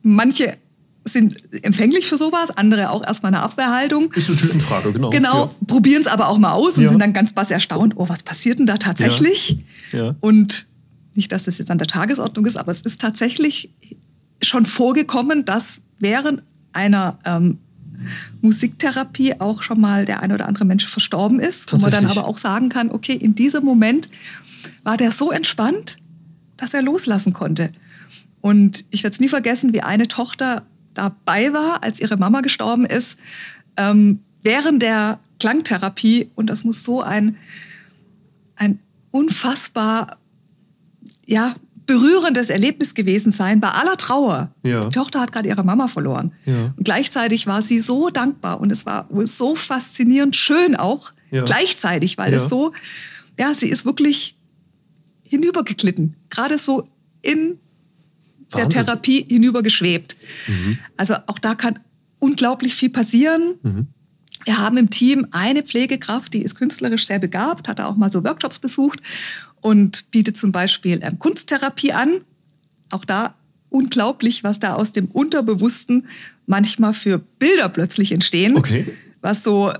manche sind empfänglich für sowas, andere auch erstmal eine Abwehrhaltung. Ist eine Typenfrage, genau. Genau, probieren es aber auch mal aus und Ja. sind dann ganz bass erstaunt, oh, was passiert denn da tatsächlich? Ja. ja. Und nicht, dass das jetzt an der Tagesordnung ist, aber es ist tatsächlich schon vorgekommen, dass während einer ähm, Musiktherapie auch schon mal der ein oder andere Mensch verstorben ist, wo man dann aber auch sagen kann, okay, in diesem Moment war der so entspannt, dass er loslassen konnte. Und ich werde es nie vergessen, wie eine Tochter dabei war, als ihre Mama gestorben ist, ähm, während der Klangtherapie. Und das muss so ein, ein unfassbar ja, berührendes Erlebnis gewesen sein, bei aller Trauer. Ja. Die Tochter hat gerade ihre Mama verloren. Ja. Und gleichzeitig war sie so dankbar und es war so faszinierend schön auch Ja. gleichzeitig, weil es so, ja, sie ist wirklich hinübergeglitten, gerade so in der Wahnsinn. Therapie hinübergeschwebt. Also auch da kann unglaublich viel passieren. Mhm. Wir haben im Team eine Pflegekraft, die ist künstlerisch sehr begabt, hat auch mal so Workshops besucht und bietet zum Beispiel ähm, Kunsttherapie an. Auch da unglaublich, was da aus dem Unterbewussten manchmal für Bilder plötzlich entstehen. Okay. Was so,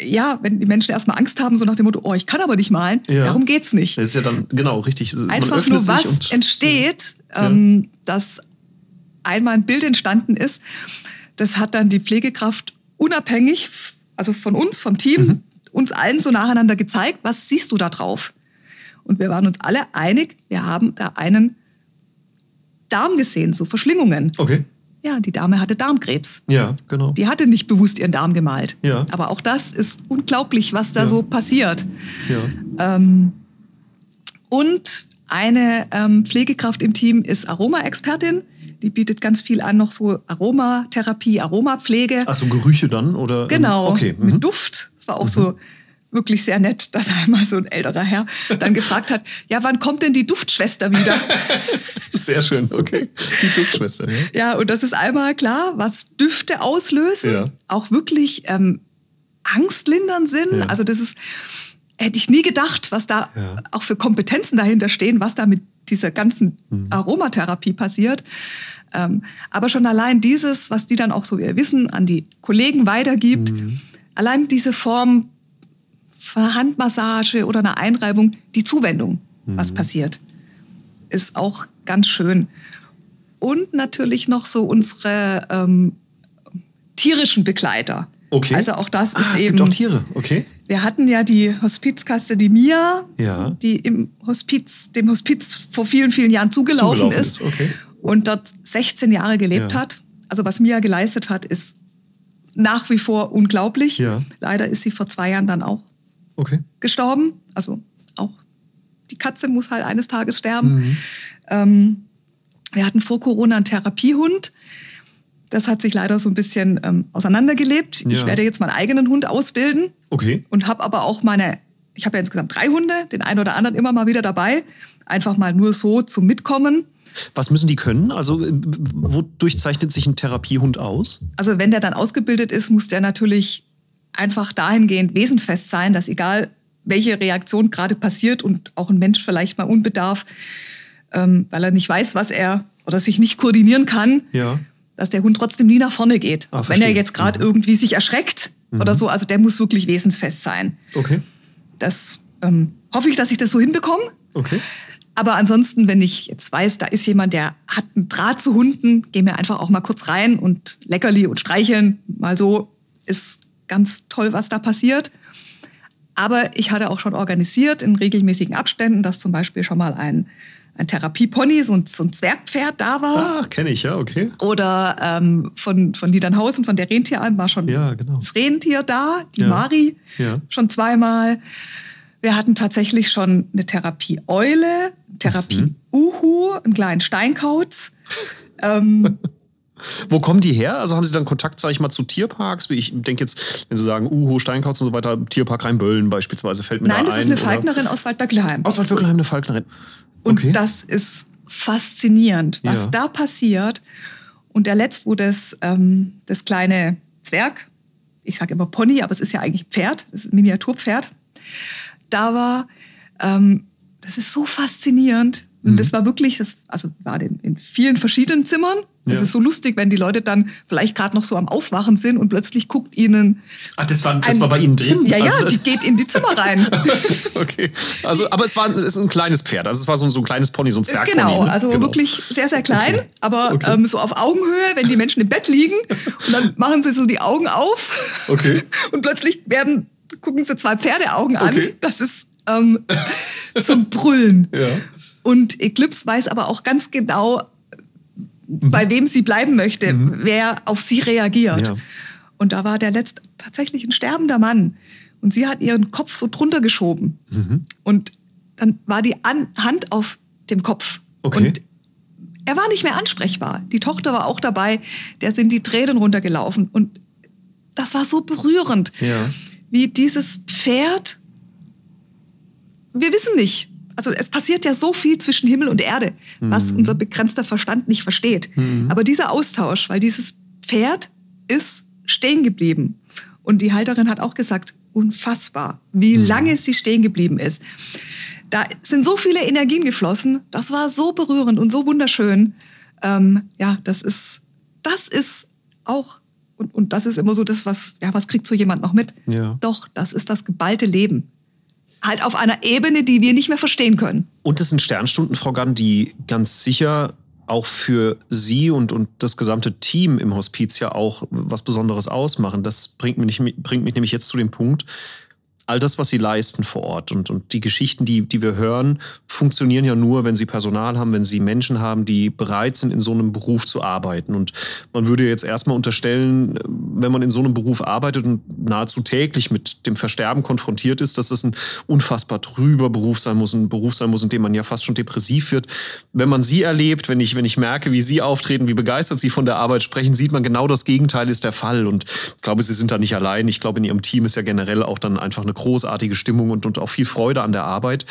ja, wenn die Menschen erstmal Angst haben, so nach dem Motto, oh, ich kann aber nicht malen, Ja. darum geht's nicht. Das ist ja dann, genau, richtig. Einfach nur was entsteht, Ja. ähm, dass einmal ein Bild entstanden ist, das hat dann die Pflegekraft unabhängig, also von uns, vom Team, Mhm. uns allen so nacheinander gezeigt, was siehst du da drauf? Und wir waren uns alle einig, wir haben da einen Darm gesehen, so Verschlingungen. Okay. Ja, die Dame hatte Darmkrebs. Ja, genau. Die hatte nicht bewusst ihren Darm gemalt. Ja. Aber auch das ist unglaublich, was da Ja. so passiert. Ja. Ähm, und eine ähm, Pflegekraft im Team ist Aromaexpertin. Die bietet ganz viel an, noch so Aromatherapie, Aromapflege. Achso, Gerüche dann? Oder, Genau, Okay. Mhm. mit Duft. Das war auch so wirklich sehr nett, dass einmal so ein älterer Herr dann gefragt hat, ja, wann kommt denn die Duftschwester wieder? Sehr schön, okay. Die Duftschwester, ja. ja, und das ist einmal klar, was Düfte auslösen, Ja. auch wirklich ähm, angstlindern sind. Ja. Also das ist, hätte ich nie gedacht, was da Ja. auch für Kompetenzen dahinter stehen, was da mit dieser ganzen Mhm. Aromatherapie passiert. Ähm, aber schon allein dieses, was die dann auch so ihr Wissen an die Kollegen weitergibt, Mhm. allein diese Form Handmassage oder einer Einreibung, die Zuwendung, Mhm. was passiert, ist auch ganz schön. Und natürlich noch so unsere ähm, tierischen Begleiter. Okay. Also auch das Ah, ist es eben. gibt auch Tiere, okay. Wir hatten ja die Hospizkasse, die Mia, Ja. die im Hospiz, dem Hospiz vor vielen, vielen Jahren zugelaufen, Zugelaufen ist, ist, okay. und dort 16 Jahre gelebt Ja. hat. Also was Mia geleistet hat, ist nach wie vor unglaublich. Ja. Leider ist sie vor zwei Jahren dann auch Okay. gestorben. Also auch die Katze muss halt eines Tages sterben. Mhm. Ähm, wir hatten vor Corona einen Therapiehund. Das hat sich leider so ein bisschen ähm, auseinandergelebt. Ich Ja. werde jetzt meinen eigenen Hund ausbilden Okay. und habe aber auch meine, ich habe ja insgesamt drei Hunde, den einen oder anderen immer mal wieder dabei. Einfach mal nur so zum Mitkommen. Was müssen die können? Also, äh, wodurch zeichnet sich ein Therapiehund aus? Also wenn der dann ausgebildet ist, muss der natürlich einfach dahingehend wesensfest sein, dass egal welche Reaktion gerade passiert und auch ein Mensch vielleicht mal unbedarf, ähm, weil er nicht weiß, was er oder sich nicht koordinieren kann, Ja. dass der Hund trotzdem nie nach vorne geht. Ah, wenn er jetzt gerade Mhm. irgendwie sich erschreckt oder so. Also der muss wirklich wesensfest sein. Okay. Das ähm, hoffe ich, dass ich das so hinbekomme. Okay. Aber ansonsten, wenn ich jetzt weiß, da ist jemand, der hat einen Draht zu Hunden, gehen wir einfach auch mal kurz rein und Leckerli und streicheln. Mal so ist ganz toll, was da passiert. Aber ich hatte auch schon organisiert in regelmäßigen Abständen, dass zum Beispiel schon mal ein, ein Therapiepony, so ein, so ein Zwergpferd da war. Ah, kenne ich, ja, okay. Oder ähm, von, von Niedernhausen, von der Rentieralm, war schon Ja, genau. das Rentier da, die Ja. Mari, Ja. schon zweimal. Wir hatten tatsächlich schon eine Therapie Eule, Therapie Mhm. Uhu, einen kleinen Steinkauz. ähm, Wo kommen die her? Also haben Sie dann Kontakt, sage ich mal, zu Tierparks? Wie Ich denke jetzt, wenn Sie sagen, Uhu, Steinkauz und so weiter, Tierpark Rheinböllen beispielsweise fällt mir nein, da das ein. ist eine oder- Falknerin aus Waldbergleheim. Aus Waldbürgelheim eine Falknerin. Und Okay. das ist faszinierend, was Ja. da passiert. Und der letzt, wo das, ähm, das kleine Zwerg, ich sage immer Pony, aber es ist ja eigentlich Pferd, das ist ein Miniaturpferd, da war, ähm, das ist so faszinierend. Und Mhm. das war wirklich, das, also war in, in vielen verschiedenen Zimmern. Das Ja. ist so lustig, wenn die Leute dann vielleicht gerade noch so am Aufwachen sind und plötzlich guckt ihnen. Ach, das war, das ein- war bei Ihnen drin? Ja, ja, Also die geht in die Zimmer rein. okay. Also, aber es war es ist ein kleines Pferd. Also es war so, ein- so ein kleines Pony, so ein Zwergpony. Genau, ne? also Genau. wirklich sehr, sehr klein, Okay. aber Okay. Ähm, so auf Augenhöhe, wenn die Menschen im Bett liegen und dann machen sie so die Augen auf Okay. und plötzlich werden, gucken sie zwei Pferdeaugen an. Okay. Das ist ähm, zum Brüllen. Ja. Und Eclipse weiß aber auch ganz genau, bei wem sie bleiben möchte, wer auf sie reagiert. Mhm. Ja. Und da war der letzte tatsächlich ein sterbender Mann. Und sie hat ihren Kopf so drunter geschoben. Mhm. Und dann war die An Hand auf dem Kopf. Okay. Und er war nicht mehr ansprechbar. Die Tochter war auch dabei. Der sind die Tränen runtergelaufen. Und das war so berührend, Ja. wie dieses Pferd. Wir wissen nicht. Also es passiert ja so viel zwischen Himmel und Erde, was unser begrenzter Verstand nicht versteht. Aber dieser Austausch, weil dieses Pferd ist stehen geblieben. Und die Halterin hat auch gesagt, unfassbar, wie lange sie stehen geblieben ist. Da sind so viele Energien geflossen. Das war so berührend und so wunderschön. Ähm, ja, das ist, das ist auch, und, und das ist immer so das, was, ja, was kriegt so jemand noch mit? Ja. Doch, das ist das geballte Leben. Halt auf einer Ebene, die wir nicht mehr verstehen können. Und es sind Sternstunden, Frau Gann, die ganz sicher auch für Sie und, und das gesamte Team im Hospiz ja auch was Besonderes ausmachen. Das bringt mich, bringt mich nämlich jetzt zu dem Punkt, all das, was Sie leisten vor Ort und, und die Geschichten, die, die wir hören, funktionieren ja nur, wenn Sie Personal haben, wenn Sie Menschen haben, die bereit sind, in so einem Beruf zu arbeiten. Und man würde jetzt erstmal unterstellen, wenn man in so einem Beruf arbeitet und nahezu täglich mit dem Versterben konfrontiert ist, dass das ein unfassbar trüber Beruf sein muss, ein Beruf sein muss, in dem man ja fast schon depressiv wird. Wenn man Sie erlebt, wenn ich, wenn ich merke, wie Sie auftreten, wie begeistert Sie von der Arbeit sprechen, sieht man genau das Gegenteil ist der Fall. Und ich glaube, Sie sind da nicht allein. Ich glaube, in Ihrem Team ist ja generell auch dann einfach eine großartige Stimmung und, und auch viel Freude an der Arbeit.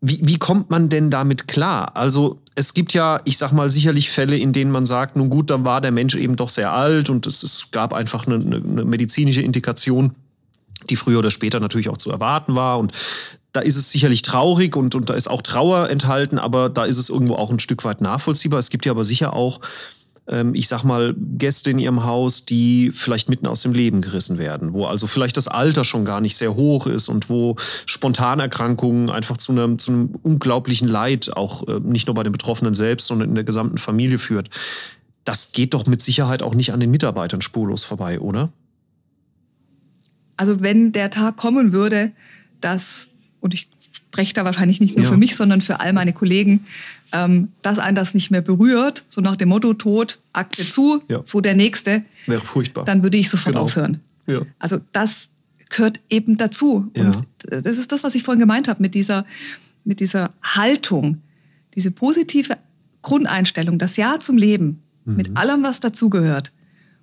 Wie, wie kommt man denn damit klar? Also es gibt ja, ich sag mal, sicherlich Fälle, in denen man sagt, nun gut, dann war der Mensch eben doch sehr alt und es, es gab einfach eine, eine, medizinische Indikation, die früher oder später natürlich auch zu erwarten war. Und da ist es sicherlich traurig und, und da ist auch Trauer enthalten, aber da ist es irgendwo auch ein Stück weit nachvollziehbar. Es gibt ja aber sicher auch ich sag mal, Gäste in ihrem Haus, die vielleicht mitten aus dem Leben gerissen werden, wo also vielleicht das Alter schon gar nicht sehr hoch ist und wo Spontanerkrankungen einfach zu einem, zu einem unglaublichen Leid auch äh, nicht nur bei den Betroffenen selbst, sondern in der gesamten Familie führt. Das geht doch mit Sicherheit auch nicht an den Mitarbeitern spurlos vorbei, oder? Also wenn der Tag kommen würde, dass, und ich spreche da wahrscheinlich nicht nur Ja. für mich, sondern für all meine Kollegen, ähm, dass einen das nicht mehr berührt, so nach dem Motto Tod, Akte zu, Ja. so der Nächste, Wäre furchtbar. dann würde ich sofort Genau. aufhören. ja. Also das gehört eben dazu. Ja. Und das ist das, was ich vorhin gemeint habe mit dieser, mit dieser Haltung, diese positive Grundeinstellung, das Ja zum Leben, mit allem, was dazugehört.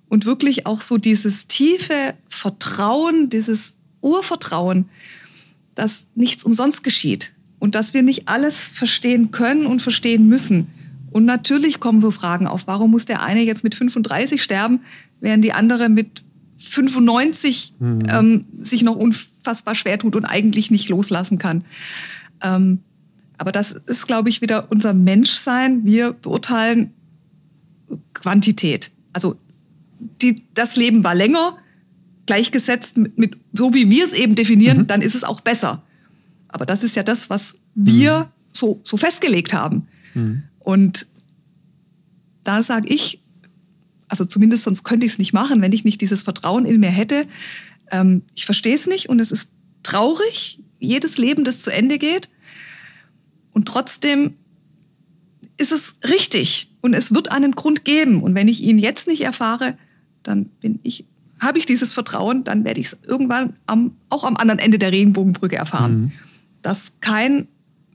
Und wirklich auch so dieses tiefe Vertrauen, dieses Urvertrauen, dass nichts umsonst geschieht und dass wir nicht alles verstehen können und verstehen müssen. Und natürlich kommen so Fragen auf, warum muss der eine jetzt mit 35 sterben, während die andere mit 95 ähm, sich noch unfassbar schwer tut und eigentlich nicht loslassen kann. Ähm, aber das ist, glaube ich, wieder unser Menschsein. Wir beurteilen Quantität. Also die, das Leben war länger, gleichgesetzt mit, mit so wie wir es eben definieren, dann ist es auch besser. Aber das ist ja das, was wir so, so festgelegt haben. Und da sage ich, also zumindest sonst könnte ich es nicht machen, wenn ich nicht dieses Vertrauen in mir hätte. Ähm, ich verstehe es nicht und es ist traurig, jedes Leben, das zu Ende geht. Und trotzdem ist es richtig und es wird einen Grund geben. Und wenn ich ihn jetzt nicht erfahre, dann bin ich, habe ich dieses Vertrauen, dann werde ich es irgendwann am, auch am anderen Ende der Regenbogenbrücke erfahren, dass kein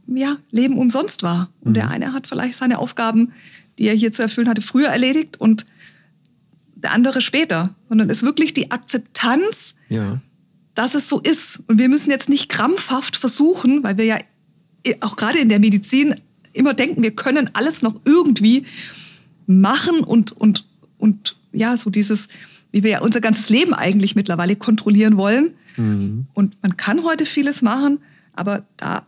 ja, Leben umsonst war. Und der eine hat vielleicht seine Aufgaben, die er hier zu erfüllen hatte, früher erledigt und der andere später. Sondern es ist wirklich die Akzeptanz, Ja. dass es so ist. Und wir müssen jetzt nicht krampfhaft versuchen, weil wir ja auch gerade in der Medizin immer denken, wir können alles noch irgendwie machen und, und, und ja, so dieses, wie wir ja unser ganzes Leben eigentlich mittlerweile kontrollieren wollen. Mhm. Und man kann heute vieles machen, aber da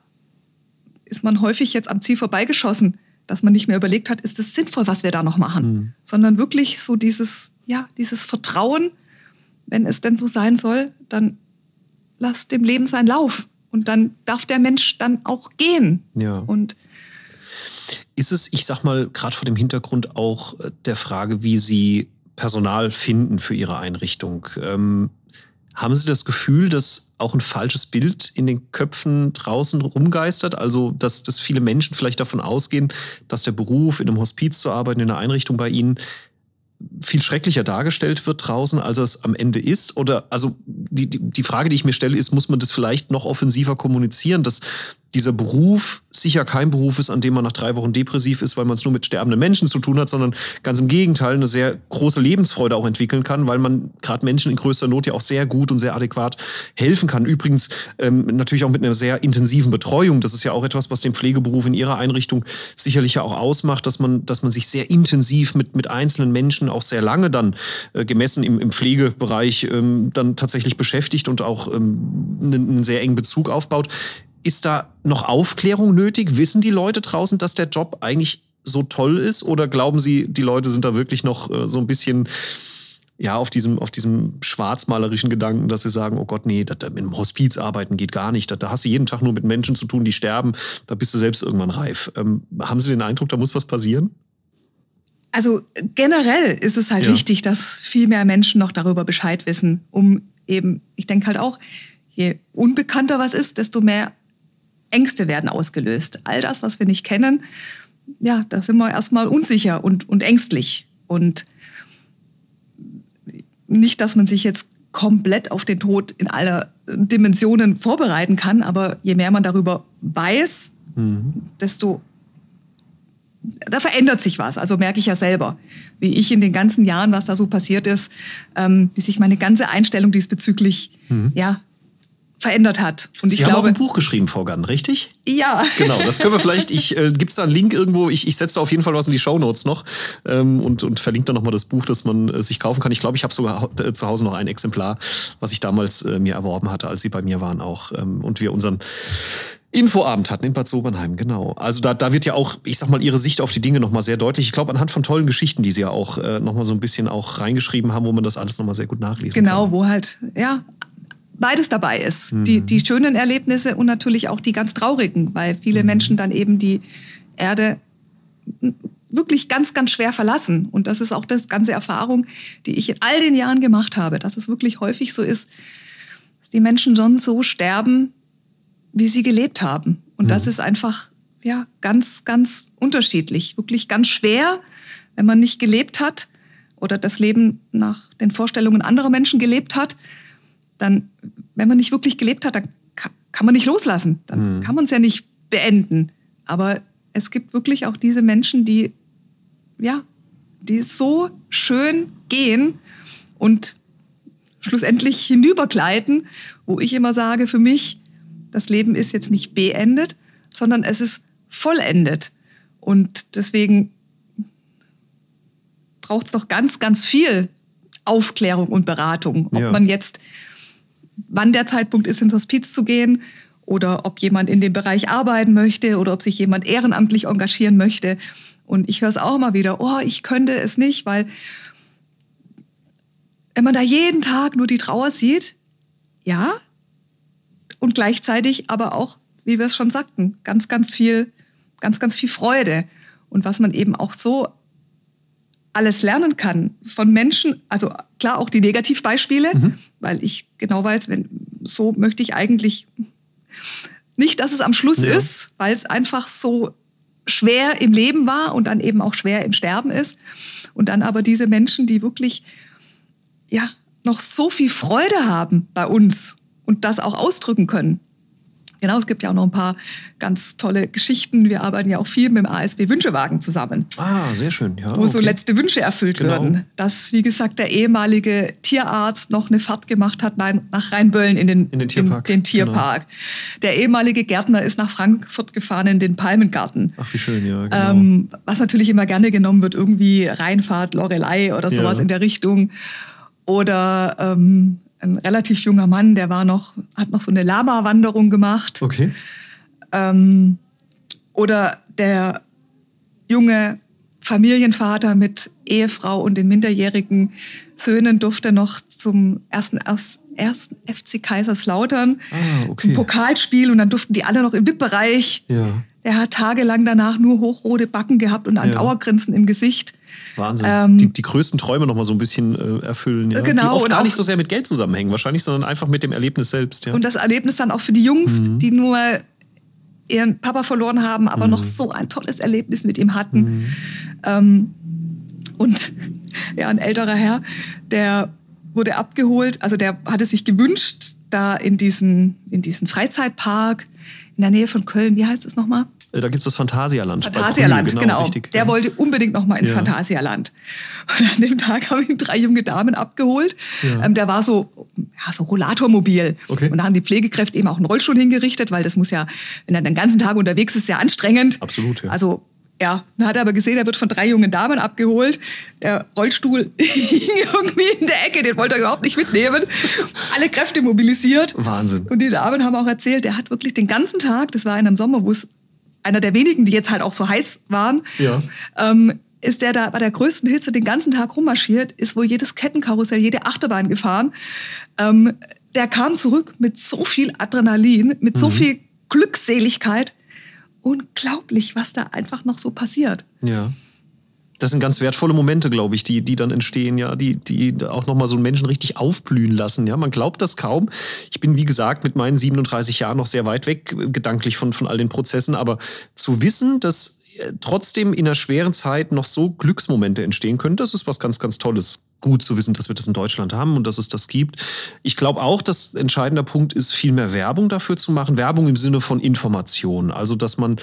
ist man häufig jetzt am Ziel vorbeigeschossen, dass man nicht mehr überlegt hat, ist es sinnvoll, was wir da noch machen, mhm. sondern wirklich so dieses, ja, dieses Vertrauen, wenn es denn so sein soll, dann lass dem Leben seinen Lauf und dann darf der Mensch dann auch gehen. Ja. Und ist es, ich sag mal, gerade vor dem Hintergrund auch äh, der Frage, wie Sie Personal finden für Ihre Einrichtung? Ähm, haben Sie das Gefühl, dass auch ein falsches Bild in den Köpfen draußen rumgeistert? Also, dass, dass viele Menschen vielleicht davon ausgehen, dass der Beruf, in einem Hospiz zu arbeiten, in einer Einrichtung bei Ihnen, viel schrecklicher dargestellt wird draußen, als es am Ende ist? Oder also die, die, die Frage, die ich mir stelle, ist, muss man das vielleicht noch offensiver kommunizieren, dass dieser Beruf sicher kein Beruf ist, an dem man nach drei Wochen depressiv ist, weil man es nur mit sterbenden Menschen zu tun hat, sondern ganz im Gegenteil eine sehr große Lebensfreude auch entwickeln kann, weil man gerade Menschen in größter Not ja auch sehr gut und sehr adäquat helfen kann. Übrigens ähm, natürlich auch mit einer sehr intensiven Betreuung. Das ist ja auch etwas, was den Pflegeberuf in ihrer Einrichtung sicherlich ja auch ausmacht, dass man, dass man sich sehr intensiv mit, mit einzelnen Menschen auch sehr lange dann äh, gemessen im, im Pflegebereich ähm, dann tatsächlich beschäftigt und auch ähm, einen, einen sehr engen Bezug aufbaut. Ist da noch Aufklärung nötig? Wissen die Leute draußen, dass der Job eigentlich so toll ist? Oder glauben Sie, die Leute sind da wirklich noch äh, so ein bisschen ja, auf diesem, auf diesem schwarzmalerischen Gedanken, dass sie sagen, oh Gott, nee, das, mit einem Hospiz arbeiten geht gar nicht. Da, da, hast du jeden Tag nur mit Menschen zu tun, die sterben. Da bist du selbst irgendwann reif. Ähm, haben Sie den Eindruck, da muss was passieren? Also generell ist es halt ja. wichtig, dass viel mehr Menschen noch darüber Bescheid wissen, um eben, ich denke halt auch, je unbekannter was ist, desto mehr Ängste werden ausgelöst. All das, was wir nicht kennen, ja, da sind wir erstmal unsicher und, und ängstlich. Und nicht, dass man sich jetzt komplett auf den Tod in aller Dimensionen vorbereiten kann, aber je mehr man darüber weiß, mhm. desto da verändert sich was. Also merke ich ja selber, wie ich in den ganzen Jahren, was da so passiert ist, ähm, wie sich meine ganze Einstellung diesbezüglich mhm. ja, verändert hat. Und Sie ich haben glaube, auch ein Buch geschrieben, Frau Gann, richtig? Ja. Genau, das können wir vielleicht, ich, äh, gibt es da einen Link irgendwo? Ich, ich setze da auf jeden Fall was in die Show Notes noch ähm, und, und verlinke da nochmal das Buch, das man äh, sich kaufen kann. Ich glaube, ich habe sogar äh, zu Hause noch ein Exemplar, was ich damals äh, mir erworben hatte, als Sie bei mir waren auch. Ähm, und wir unseren Infoabend hatten in Bad Sobernheim, genau. Also da, da wird ja auch, ich sag mal, Ihre Sicht auf die Dinge nochmal sehr deutlich. Ich glaube, anhand von tollen Geschichten, die Sie ja auch äh, nochmal so ein bisschen auch reingeschrieben haben, wo man das alles nochmal sehr gut nachlesen genau, kann. Genau, wo halt, ja, beides dabei ist. Mhm. Die, die schönen Erlebnisse und natürlich auch die ganz traurigen, weil viele mhm. Menschen dann eben die Erde wirklich ganz, ganz schwer verlassen. Und das ist auch das ganze Erfahrung, die ich in all den Jahren gemacht habe, dass es wirklich häufig so ist, dass die Menschen schon so sterben, wie sie gelebt haben. Und mhm. das ist einfach ja ganz, ganz unterschiedlich, wirklich ganz schwer, wenn man nicht gelebt hat oder das Leben nach den Vorstellungen anderer Menschen gelebt hat dann, wenn man nicht wirklich gelebt hat, dann kann man nicht loslassen. Dann mhm. kann man es ja nicht beenden. Aber es gibt wirklich auch diese Menschen, die, ja, die so schön gehen und schlussendlich hinübergleiten, wo ich immer sage, für mich, das Leben ist jetzt nicht beendet, sondern es ist vollendet. Und deswegen braucht es doch ganz, ganz viel Aufklärung und Beratung. Ob ja. man jetzt wann der Zeitpunkt ist, ins Hospiz zu gehen oder ob jemand in dem Bereich arbeiten möchte oder ob sich jemand ehrenamtlich engagieren möchte. Und ich höre es auch immer wieder, oh, ich könnte es nicht, weil wenn man da jeden Tag nur die Trauer sieht, ja, und gleichzeitig aber auch, wie wir es schon sagten, ganz, ganz viel, ganz, ganz viel Freude. Und was man eben auch so alles lernen kann von Menschen, also klar auch die Negativbeispiele, mhm. weil ich genau weiß, wenn so möchte ich eigentlich nicht, dass es am Schluss ja. ist, weil es einfach so schwer im Leben war und dann eben auch schwer im Sterben ist. Und dann aber diese Menschen, die wirklich ja noch so viel Freude haben bei uns und das auch ausdrücken können. Genau, es gibt ja auch noch ein paar ganz tolle Geschichten. Wir arbeiten ja auch viel mit dem ASB Wünschewagen zusammen. Ah, sehr schön. Ja, wo okay. so letzte Wünsche erfüllt Genau. würden. Dass, wie gesagt, der ehemalige Tierarzt noch eine Fahrt gemacht hat nach Rheinböllen in den, In den Tierpark, den Tierpark. Der ehemalige Gärtner ist nach Frankfurt gefahren in den Palmengarten. Ach, wie schön, ja. Genau. Ähm, was natürlich immer gerne genommen wird, irgendwie Rheinfahrt, Lorelei oder sowas Ja. in der Richtung. Oder ähm, ein relativ junger Mann, der war noch, hat noch so eine Lama-Wanderung gemacht. okay. Ähm, oder der junge Familienvater mit Ehefrau und den minderjährigen Söhnen durfte noch zum ersten, erst, ersten FC Kaiserslautern Ah, zum okay. Pokalspiel und dann durften die alle noch im VIP-Bereich. Ja, Der hat tagelang danach nur hochrote Backen gehabt und ein Ja. Dauergrinsen im Gesicht. Wahnsinn. Ähm, die, die größten Träume noch mal so ein bisschen äh, erfüllen. Ja? Genau, Die oft gar auch- nicht so sehr mit Geld zusammenhängen, wahrscheinlich, sondern einfach mit dem Erlebnis selbst. Ja? Und das Erlebnis dann auch für die Jungs, Mhm. die nur ihren Papa verloren haben, aber Mhm. noch so ein tolles Erlebnis mit ihm hatten. Ähm, und ja, ein älterer Herr, der wurde abgeholt, also der hatte sich gewünscht, da in diesen, in diesen Freizeitpark in der Nähe von Köln, wie heißt es nochmal? Äh, da gibt es das Phantasialand. Phantasialand, Krühl, genau. Richtig, der ja. wollte unbedingt noch mal ins Ja. Phantasialand. Und an dem Tag haben ihn drei junge Damen abgeholt. Ja. Ähm, der war so, ja, so Rollatormobil. Okay. Und da haben die Pflegekräfte eben auch einen Rollstuhl hingerichtet, weil das muss ja, wenn er den ganzen Tag unterwegs ist, sehr anstrengend. Absolut, ja. Also ja, dann hat er aber gesehen, er wird von drei jungen Damen abgeholt. Der Rollstuhl hing irgendwie in der Ecke, den wollte er überhaupt nicht mitnehmen. Alle Kräfte mobilisiert. Wahnsinn. Und die Damen haben auch erzählt, er hat wirklich den ganzen Tag, das war in einem Sommer, wo es einer der wenigen, die jetzt halt auch so heiß waren, Ja. ähm, ist der da bei der größten Hitze den ganzen Tag rummarschiert, ist wohl jedes Kettenkarussell, jede Achterbahn gefahren. Ähm, der kam zurück mit so viel Adrenalin, mit Mhm. so viel Glückseligkeit. Unglaublich, was da einfach noch so passiert. Ja. Das sind ganz wertvolle Momente, glaube ich, die, die dann entstehen, ja, die, die auch nochmal so einen Menschen richtig aufblühen lassen. Ja, man glaubt das kaum. Ich bin, wie gesagt, mit meinen 37 Jahren noch sehr weit weg, äh, gedanklich von, von all den Prozessen. Aber zu wissen, dass äh, trotzdem in einer schweren Zeit noch so Glücksmomente entstehen können, das ist was ganz, ganz Tolles. Gut zu wissen, dass wir das in Deutschland haben und dass es das gibt. Ich glaube auch, dass entscheidender Punkt ist, viel mehr Werbung dafür zu machen. Werbung im Sinne von Information. Also, dass man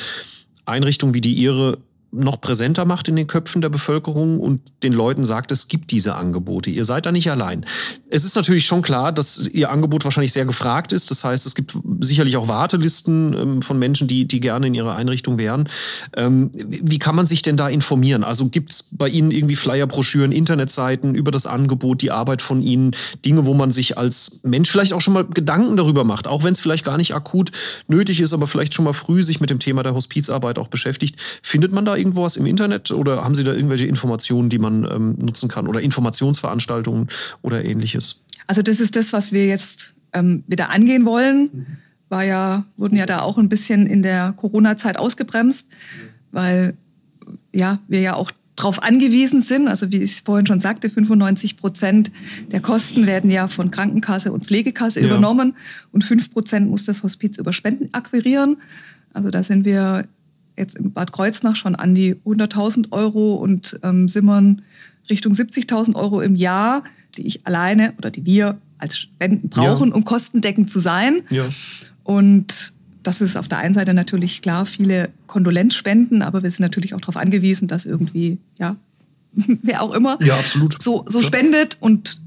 Einrichtungen wie die Ihre noch präsenter macht in den Köpfen der Bevölkerung und den Leuten sagt, es gibt diese Angebote. Ihr seid da nicht allein. Es ist natürlich schon klar, dass Ihr Angebot wahrscheinlich sehr gefragt ist. Das heißt, es gibt sicherlich auch Wartelisten ähm, von Menschen, die, die gerne in Ihrer Einrichtung wären. Ähm, wie kann man sich denn da informieren? Also gibt es bei Ihnen irgendwie Flyer, Broschüren, Internetseiten über das Angebot, die Arbeit von Ihnen, Dinge, wo man sich als Mensch vielleicht auch schon mal Gedanken darüber macht, auch wenn es vielleicht gar nicht akut nötig ist, aber vielleicht schon mal früh sich mit dem Thema der Hospizarbeit auch beschäftigt. Findet man da irgendwo was im Internet oder haben Sie da irgendwelche Informationen, die man ähm, nutzen kann oder Informationsveranstaltungen oder ähnliches? Also das ist das, was wir jetzt ähm, wieder angehen wollen. War ja, wurden ja da auch ein bisschen in der Corona-Zeit ausgebremst, weil ja, wir ja auch darauf angewiesen sind. Also wie ich es vorhin schon sagte, 95 Prozent der Kosten werden ja von Krankenkasse und Pflegekasse Ja. übernommen und 5 Prozent muss das Hospiz über Spenden akquirieren. Also da sind wir jetzt in Bad Kreuznach schon an die 100.000 Euro und ähm, Simmern Richtung 70.000 Euro im Jahr, die ich alleine oder die wir als Spenden brauchen, Ja. um kostendeckend zu sein. Ja. Und das ist auf der einen Seite natürlich klar, viele Kondolenzspenden, aber wir sind natürlich auch darauf angewiesen, dass irgendwie, ja, wer auch immer Ja, so, so spendet. Und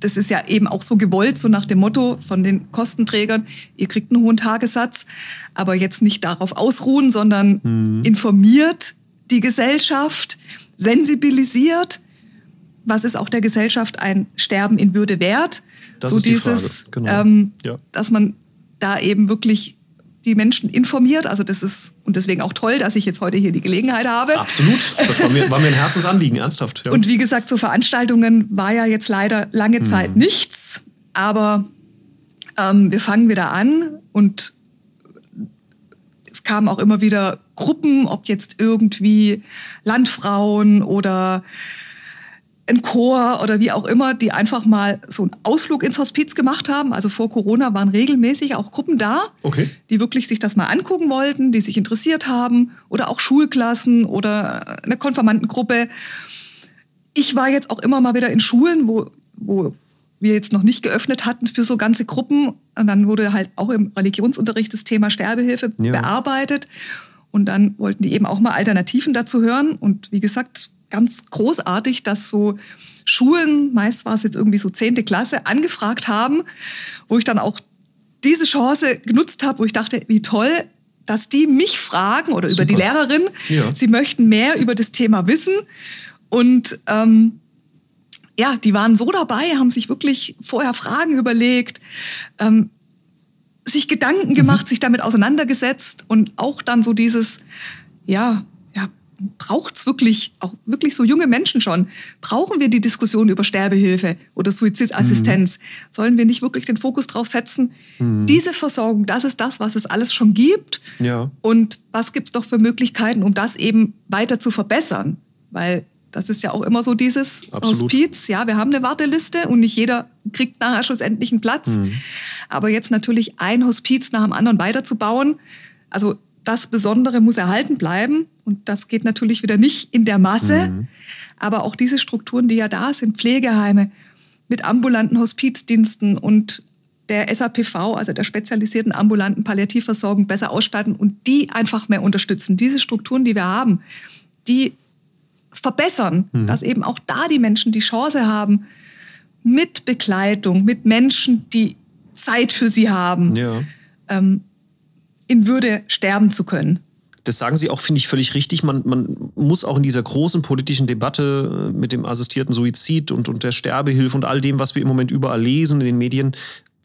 das ist ja eben auch so gewollt, so nach dem Motto von den Kostenträgern, ihr kriegt einen hohen Tagessatz, aber jetzt nicht darauf ausruhen, sondern Mhm. informiert die Gesellschaft, sensibilisiert, was ist auch der Gesellschaft ein Sterben in Würde wert. Das so ist die dieses, Frage, genau. ähm, Ja. dass man da eben wirklich die Menschen informiert. Also das ist und deswegen auch toll, dass ich jetzt heute hier die Gelegenheit habe. Absolut. Das war mir, war mir ein Herzensanliegen, ernsthaft. Ja. Und wie gesagt, zu Veranstaltungen war ja jetzt leider lange Zeit nichts. Aber ähm, wir fangen wieder an und es kamen auch immer wieder Gruppen, ob jetzt irgendwie Landfrauen oder ein Chor oder wie auch immer, die einfach mal so einen Ausflug ins Hospiz gemacht haben. Also vor Corona waren regelmäßig auch Gruppen da, okay. die wirklich sich das mal angucken wollten, die sich interessiert haben oder auch Schulklassen oder eine Konfirmandengruppe. Ich war jetzt auch immer mal wieder in Schulen, wo, wo wir jetzt noch nicht geöffnet hatten für so ganze Gruppen. Und dann wurde halt auch im Religionsunterricht das Thema Sterbehilfe ja. bearbeitet. Und dann wollten die eben auch mal Alternativen dazu hören. Und wie gesagt, ganz großartig, dass so Schulen, meist war es jetzt irgendwie so zehnte Klasse, angefragt haben, wo ich dann auch diese Chance genutzt habe, wo ich dachte, wie toll, dass die mich fragen oder Super. über die Lehrerin. Ja. Sie möchten mehr über das Thema wissen. Und ähm, ja, die waren so dabei, haben sich wirklich vorher Fragen überlegt, ähm, sich Gedanken gemacht, mhm. sich damit auseinandergesetzt und auch dann so dieses, ja, braucht es wirklich, auch wirklich so junge Menschen schon, brauchen wir die Diskussion über Sterbehilfe oder Suizidassistenz? Mhm. Sollen wir nicht wirklich den Fokus drauf setzen? Mhm. Diese Versorgung, das ist das, was es alles schon gibt. Ja. Und was gibt es doch für Möglichkeiten, um das eben weiter zu verbessern? Weil das ist ja auch immer so dieses Absolut. Hospiz. Ja, wir haben eine Warteliste und nicht jeder kriegt nachher schlussendlich einen Platz. Mhm. Aber jetzt natürlich ein Hospiz nach dem anderen weiterzubauen, also das Besondere muss erhalten bleiben. Und das geht natürlich wieder nicht in der Masse. Mhm. Aber auch diese Strukturen, die ja da sind, Pflegeheime mit ambulanten Hospizdiensten und der SAPV, also der spezialisierten ambulanten Palliativversorgung, besser ausstatten und die einfach mehr unterstützen. Diese Strukturen, die wir haben, die verbessern, mhm. dass eben auch da die Menschen die Chance haben, mit Begleitung, mit Menschen, die Zeit für sie haben, ja. ähm, in Würde sterben zu können. Das sagen Sie auch, finde ich, völlig richtig. Man, man muss auch in dieser großen politischen Debatte mit dem assistierten Suizid und, und der Sterbehilfe und all dem, was wir im Moment überall lesen in den Medien,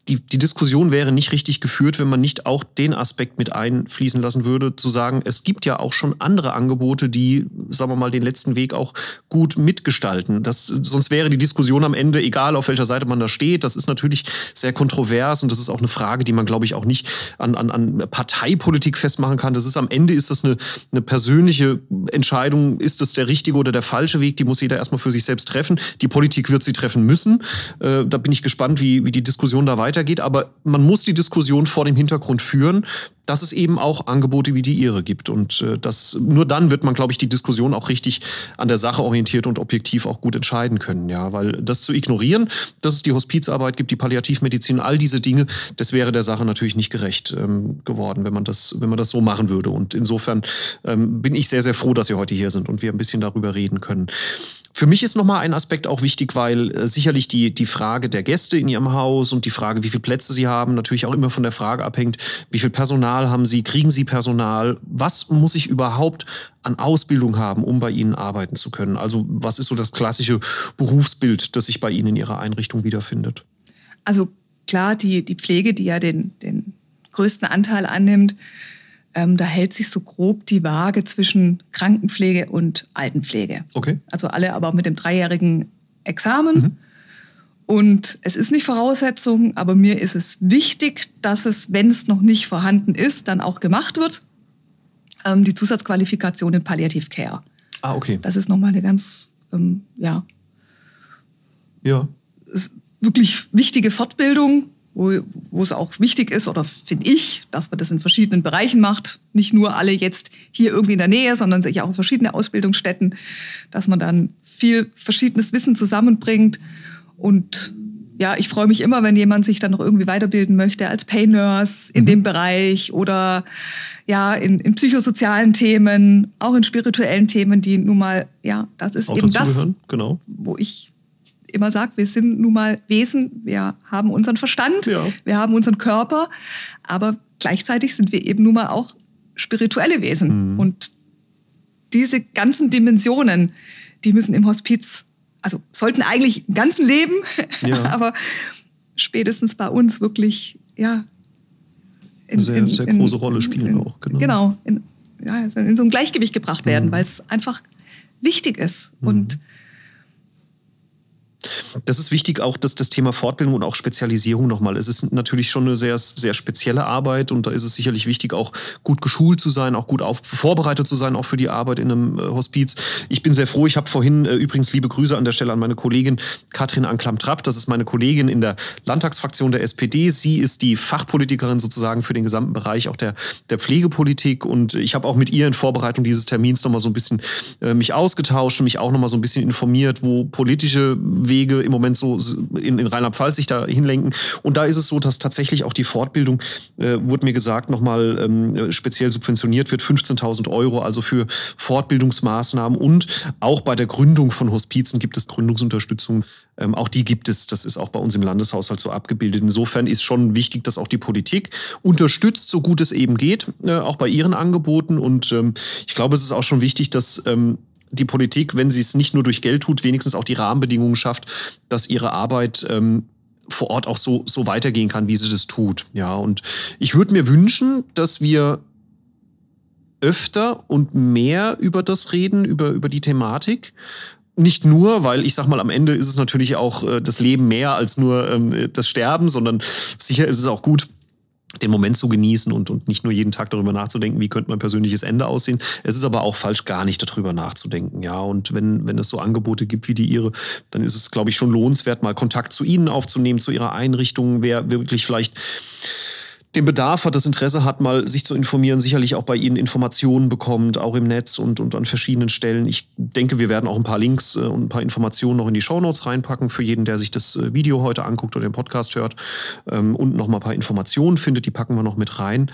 die, die Diskussion wäre nicht richtig geführt, wenn man nicht auch den Aspekt mit einfließen lassen würde, zu sagen, es gibt ja auch schon andere Angebote, die, sagen wir mal, den letzten Weg auch gut mitgestalten. Das, sonst wäre die Diskussion am Ende, egal auf welcher Seite man da steht, das ist natürlich sehr kontrovers und das ist auch eine Frage, die man, glaube ich, auch nicht an, an, an Parteipolitik festmachen kann. Das ist am Ende ist das eine, eine persönliche Entscheidung, ist das der richtige oder der falsche Weg, die muss jeder erstmal für sich selbst treffen. Die Politik wird sie treffen müssen. Äh, da bin ich gespannt, wie, wie die Diskussion da weiter weitergeht. Aber man muss die Diskussion vor dem Hintergrund führen, dass es eben auch Angebote wie die Ihre gibt. Und äh, das, nur dann wird man, glaube ich, die Diskussion auch richtig an der Sache orientiert und objektiv auch gut entscheiden können. Ja, weil das zu ignorieren, dass es die Hospizarbeit gibt, die Palliativmedizin, all diese Dinge, das wäre der Sache natürlich nicht gerecht ähm, geworden, wenn man das, wenn man das so machen würde. Und insofern ähm, bin ich sehr, sehr froh, dass Sie heute hier sind und wir ein bisschen darüber reden können. Für mich ist nochmal ein Aspekt auch wichtig, weil äh, sicherlich die, die Frage der Gäste in ihrem Haus und die Frage, wie viele Plätze sie haben, natürlich auch immer von der Frage abhängt, wie viel Personal haben sie, kriegen sie Personal, was muss ich überhaupt an Ausbildung haben, um bei ihnen arbeiten zu können? Also was ist so das klassische Berufsbild, das sich bei ihnen in ihrer Einrichtung wiederfindet? Also klar, die, die Pflege, die ja den, den größten Anteil annimmt, ähm, da hält sich so grob die Waage zwischen Krankenpflege und Altenpflege. Okay. Also alle aber mit dem dreijährigen Examen. Mhm. Und es ist nicht Voraussetzung, aber mir ist es wichtig, dass es, wenn es noch nicht vorhanden ist, dann auch gemacht wird. Ähm, die Zusatzqualifikation in Palliative Care. Ah, okay. Das ist nochmal eine ganz, ähm, ja. Ja. Wirklich wichtige Fortbildung, wo, wo es auch wichtig ist, oder finde ich, dass man das in verschiedenen Bereichen macht. Nicht nur alle jetzt hier irgendwie in der Nähe, sondern sich auch in verschiedene Ausbildungsstätten, dass man dann viel verschiedenes Wissen zusammenbringt. Und ja, ich freue mich immer, wenn jemand sich dann noch irgendwie weiterbilden möchte als Pain Nurse in mhm. dem Bereich oder ja, in, in, psychosozialen Themen, auch in spirituellen Themen, die nun mal, ja, das ist auch eben das, genau. wo ich immer sagt, wir sind nun mal Wesen, wir haben unseren Verstand, ja. wir haben unseren Körper, aber gleichzeitig sind wir eben nun mal auch spirituelle Wesen. Mhm. Und diese ganzen Dimensionen, die müssen im Hospiz, also sollten eigentlich im ganzen Leben, ja. aber spätestens bei uns wirklich, ja. In, sehr, in, sehr große in, Rolle spielen auch, genau. Genau, in, ja, in so ein Gleichgewicht gebracht werden, mhm. weil es einfach wichtig ist. Mhm. Und das ist wichtig, auch dass das Thema Fortbildung und auch Spezialisierung nochmal. Es ist natürlich schon eine sehr, sehr spezielle Arbeit und da ist es sicherlich wichtig, auch gut geschult zu sein, auch gut auf, vorbereitet zu sein, auch für die Arbeit in einem äh, Hospiz. Ich bin sehr froh, ich habe vorhin äh, übrigens liebe Grüße an der Stelle an meine Kollegin Katrin Anklam-Trapp. Das ist meine Kollegin in der Landtagsfraktion der SPD. Sie ist die Fachpolitikerin sozusagen für den gesamten Bereich auch der, der Pflegepolitik und ich habe auch mit ihr in Vorbereitung dieses Termins nochmal so ein bisschen äh, mich ausgetauscht, mich auch nochmal so ein bisschen informiert, wo politische Wege Wege im Moment so in, in Rheinland-Pfalz sich da hinlenken. Und da ist es so, dass tatsächlich auch die Fortbildung, äh, wurde mir gesagt, nochmal ähm, speziell subventioniert wird, 15.000 Euro, also für Fortbildungsmaßnahmen. Und auch bei der Gründung von Hospizen gibt es Gründungsunterstützung. Ähm, auch die gibt es, das ist auch bei uns im Landeshaushalt so abgebildet. Insofern ist schon wichtig, dass auch die Politik unterstützt, so gut es eben geht, äh, auch bei ihren Angeboten. Und ähm, ich glaube, es ist auch schon wichtig, dass ähm, die Politik, wenn sie es nicht nur durch Geld tut, wenigstens auch die Rahmenbedingungen schafft, dass ihre Arbeit ähm, vor Ort auch so, so weitergehen kann, wie sie das tut. Ja, und ich würde mir wünschen, dass wir öfter und mehr über das reden, über, über die Thematik. Nicht nur, weil ich sag mal, am Ende ist es natürlich auch äh, das Leben mehr als nur ähm, das Sterben, sondern sicher ist es auch gut, den Moment zu genießen und, und nicht nur jeden Tag darüber nachzudenken, wie könnte mein persönliches Ende aussehen. Es ist aber auch falsch, gar nicht darüber nachzudenken. Ja, und wenn, wenn es so Angebote gibt wie die Ihre, dann ist es, glaube ich, schon lohnenswert, mal Kontakt zu Ihnen aufzunehmen, zu Ihrer Einrichtung, wer wirklich vielleicht den Bedarf hat, das Interesse hat, mal sich zu informieren, sicherlich auch bei Ihnen Informationen bekommt, auch im Netz und, und an verschiedenen Stellen. Ich denke, wir werden auch ein paar Links äh, und ein paar Informationen noch in die Shownotes reinpacken für jeden, der sich das äh, Video heute anguckt oder den Podcast hört ähm, und noch mal ein paar Informationen findet, die packen wir noch mit rein.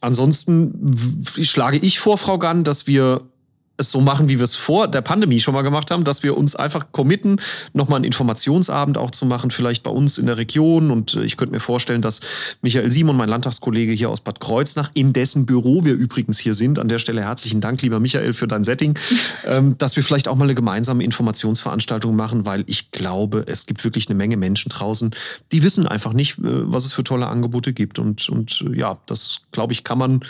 Ansonsten schlage ich vor, Frau Gann, dass wir es so machen, wie wir es vor der Pandemie schon mal gemacht haben, dass wir uns einfach committen, nochmal einen Informationsabend auch zu machen, vielleicht bei uns in der Region. Und äh, ich könnte mir vorstellen, dass Michael Simon, mein Landtagskollege hier aus Bad Kreuznach, in dessen Büro wir übrigens hier sind, an der Stelle herzlichen Dank, lieber Michael, für dein Setting, ähm, dass wir vielleicht auch mal eine gemeinsame Informationsveranstaltung machen, weil ich glaube, es gibt wirklich eine Menge Menschen draußen, die wissen einfach nicht, äh, was es für tolle Angebote gibt. Und, und äh, ja, das, glaube ich, kann man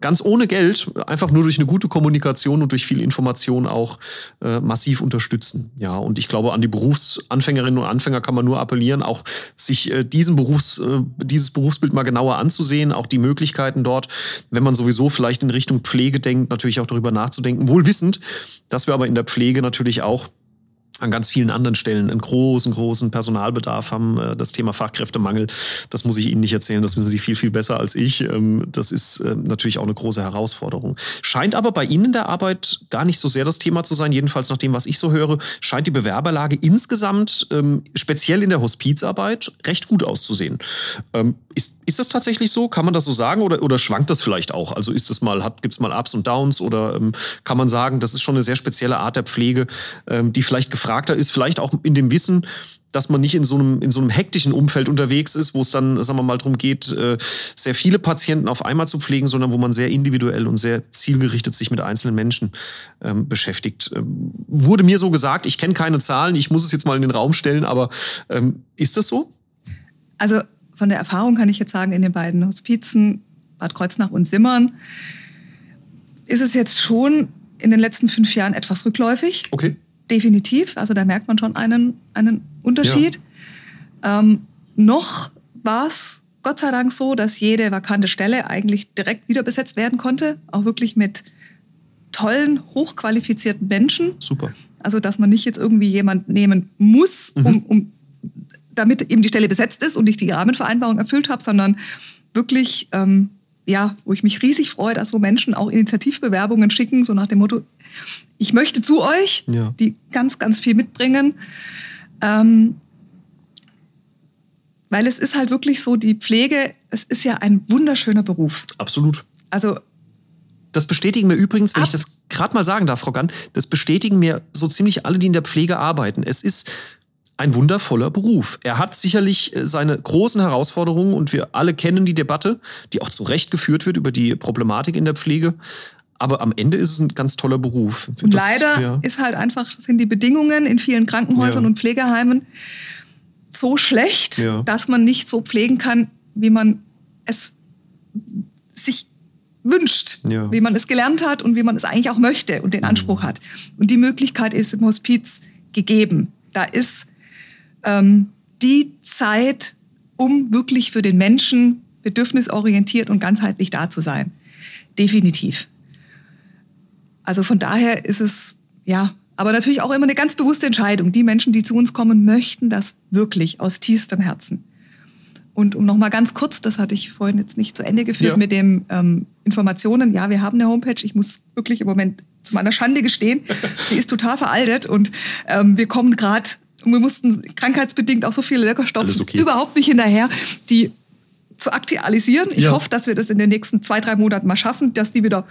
ganz ohne Geld, einfach nur durch eine gute Kommunikation und durch viel Information auch äh, massiv unterstützen. Ja, und ich glaube, an die Berufsanfängerinnen und Anfänger kann man nur appellieren, auch sich äh, diesen Berufs, äh, dieses Berufsbild mal genauer anzusehen, auch die Möglichkeiten dort, wenn man sowieso vielleicht in Richtung Pflege denkt, natürlich auch darüber nachzudenken, wohl wissend, dass wir aber in der Pflege natürlich auch an ganz vielen anderen Stellen einen großen, großen Personalbedarf haben. Äh, das Thema Fachkräftemangel, das muss ich Ihnen nicht erzählen, das wissen Sie viel, viel besser als ich. Ähm, das ist äh, natürlich auch eine große Herausforderung. Scheint aber bei Ihnen in der Arbeit gar nicht so sehr das Thema zu sein, jedenfalls nach dem, was ich so höre, scheint die Bewerberlage insgesamt, ähm, speziell in der Hospizarbeit, recht gut auszusehen. Ähm, ist, ist das tatsächlich so? Kann man das so sagen oder, oder schwankt das vielleicht auch? Also ist es mal, gibt es mal Ups und Downs oder kann man sagen, das ist schon eine sehr spezielle Art der Pflege, die vielleicht gefragt gefragter ist, vielleicht auch in dem Wissen, dass man nicht in so einem, in so einem hektischen Umfeld unterwegs ist, wo es dann, sagen wir mal, darum geht, äh, sehr viele Patienten auf einmal zu pflegen, sondern wo man sehr individuell und sehr zielgerichtet sich mit einzelnen Menschen ähm, beschäftigt. Ähm, wurde mir so gesagt, ich kenne keine Zahlen, ich muss es jetzt mal in den Raum stellen, aber ähm, ist das so? Also von der Erfahrung kann ich jetzt sagen, in den beiden Hospizen, Bad Kreuznach und Simmern, ist es jetzt schon in den letzten fünf Jahren etwas rückläufig. Okay definitiv. Also da merkt man schon einen, einen Unterschied. Ja. Ähm, noch war es Gott sei Dank so, dass jede vakante Stelle eigentlich direkt wieder besetzt werden konnte. Auch wirklich mit tollen, hochqualifizierten Menschen. Super. Also, dass man nicht jetzt irgendwie jemand nehmen muss, mhm. um, um, damit eben die Stelle besetzt ist und ich die Rahmenvereinbarung erfüllt habe, sondern wirklich ähm, ja, wo ich mich riesig freue, dass so Menschen auch Initiativbewerbungen schicken, so nach dem Motto, ich möchte zu euch, ja. die ganz, ganz viel mitbringen. Ähm, weil es ist halt wirklich so, die Pflege, es ist ja ein wunderschöner Beruf. Absolut. Also das bestätigen mir übrigens, wenn ich das gerade mal sagen darf, Frau Gann, das bestätigen mir so ziemlich alle, die in der Pflege arbeiten. Es ist ein wundervoller Beruf. Er hat sicherlich äh, seine großen Herausforderungen und wir alle kennen die Debatte, die auch zu Recht geführt wird über die Problematik in der Pflege. Aber am Ende ist es ein ganz toller Beruf. Und das, leider ja. ist halt einfach, sind die Bedingungen in vielen Krankenhäusern ja. und Pflegeheimen so schlecht, ja. dass man nicht so pflegen kann, wie man es sich wünscht, wie man es gelernt hat und wie man es eigentlich auch möchte und den mhm. Anspruch hat. Und die Möglichkeit ist im Hospiz gegeben. Da ist ähm, die Zeit, um wirklich für den Menschen bedürfnisorientiert und ganzheitlich da zu sein. Definitiv. Also von daher ist es, ja, aber natürlich auch immer eine ganz bewusste Entscheidung. Die Menschen, die zu uns kommen, möchten das wirklich aus tiefstem Herzen. Und um noch mal ganz kurz, das hatte ich vorhin jetzt nicht zu Ende geführt ja. mit den ähm, Informationen. Ja, wir haben eine Homepage. Ich muss wirklich im Moment zu meiner Schande gestehen, die ist total veraltet und ähm, wir kommen gerade Und wir mussten krankheitsbedingt auch so viele Leckerstoffe okay. überhaupt nicht hinterher, die zu aktualisieren. Ich Ja. hoffe, dass wir das in den nächsten zwei, drei Monaten mal schaffen, dass die wieder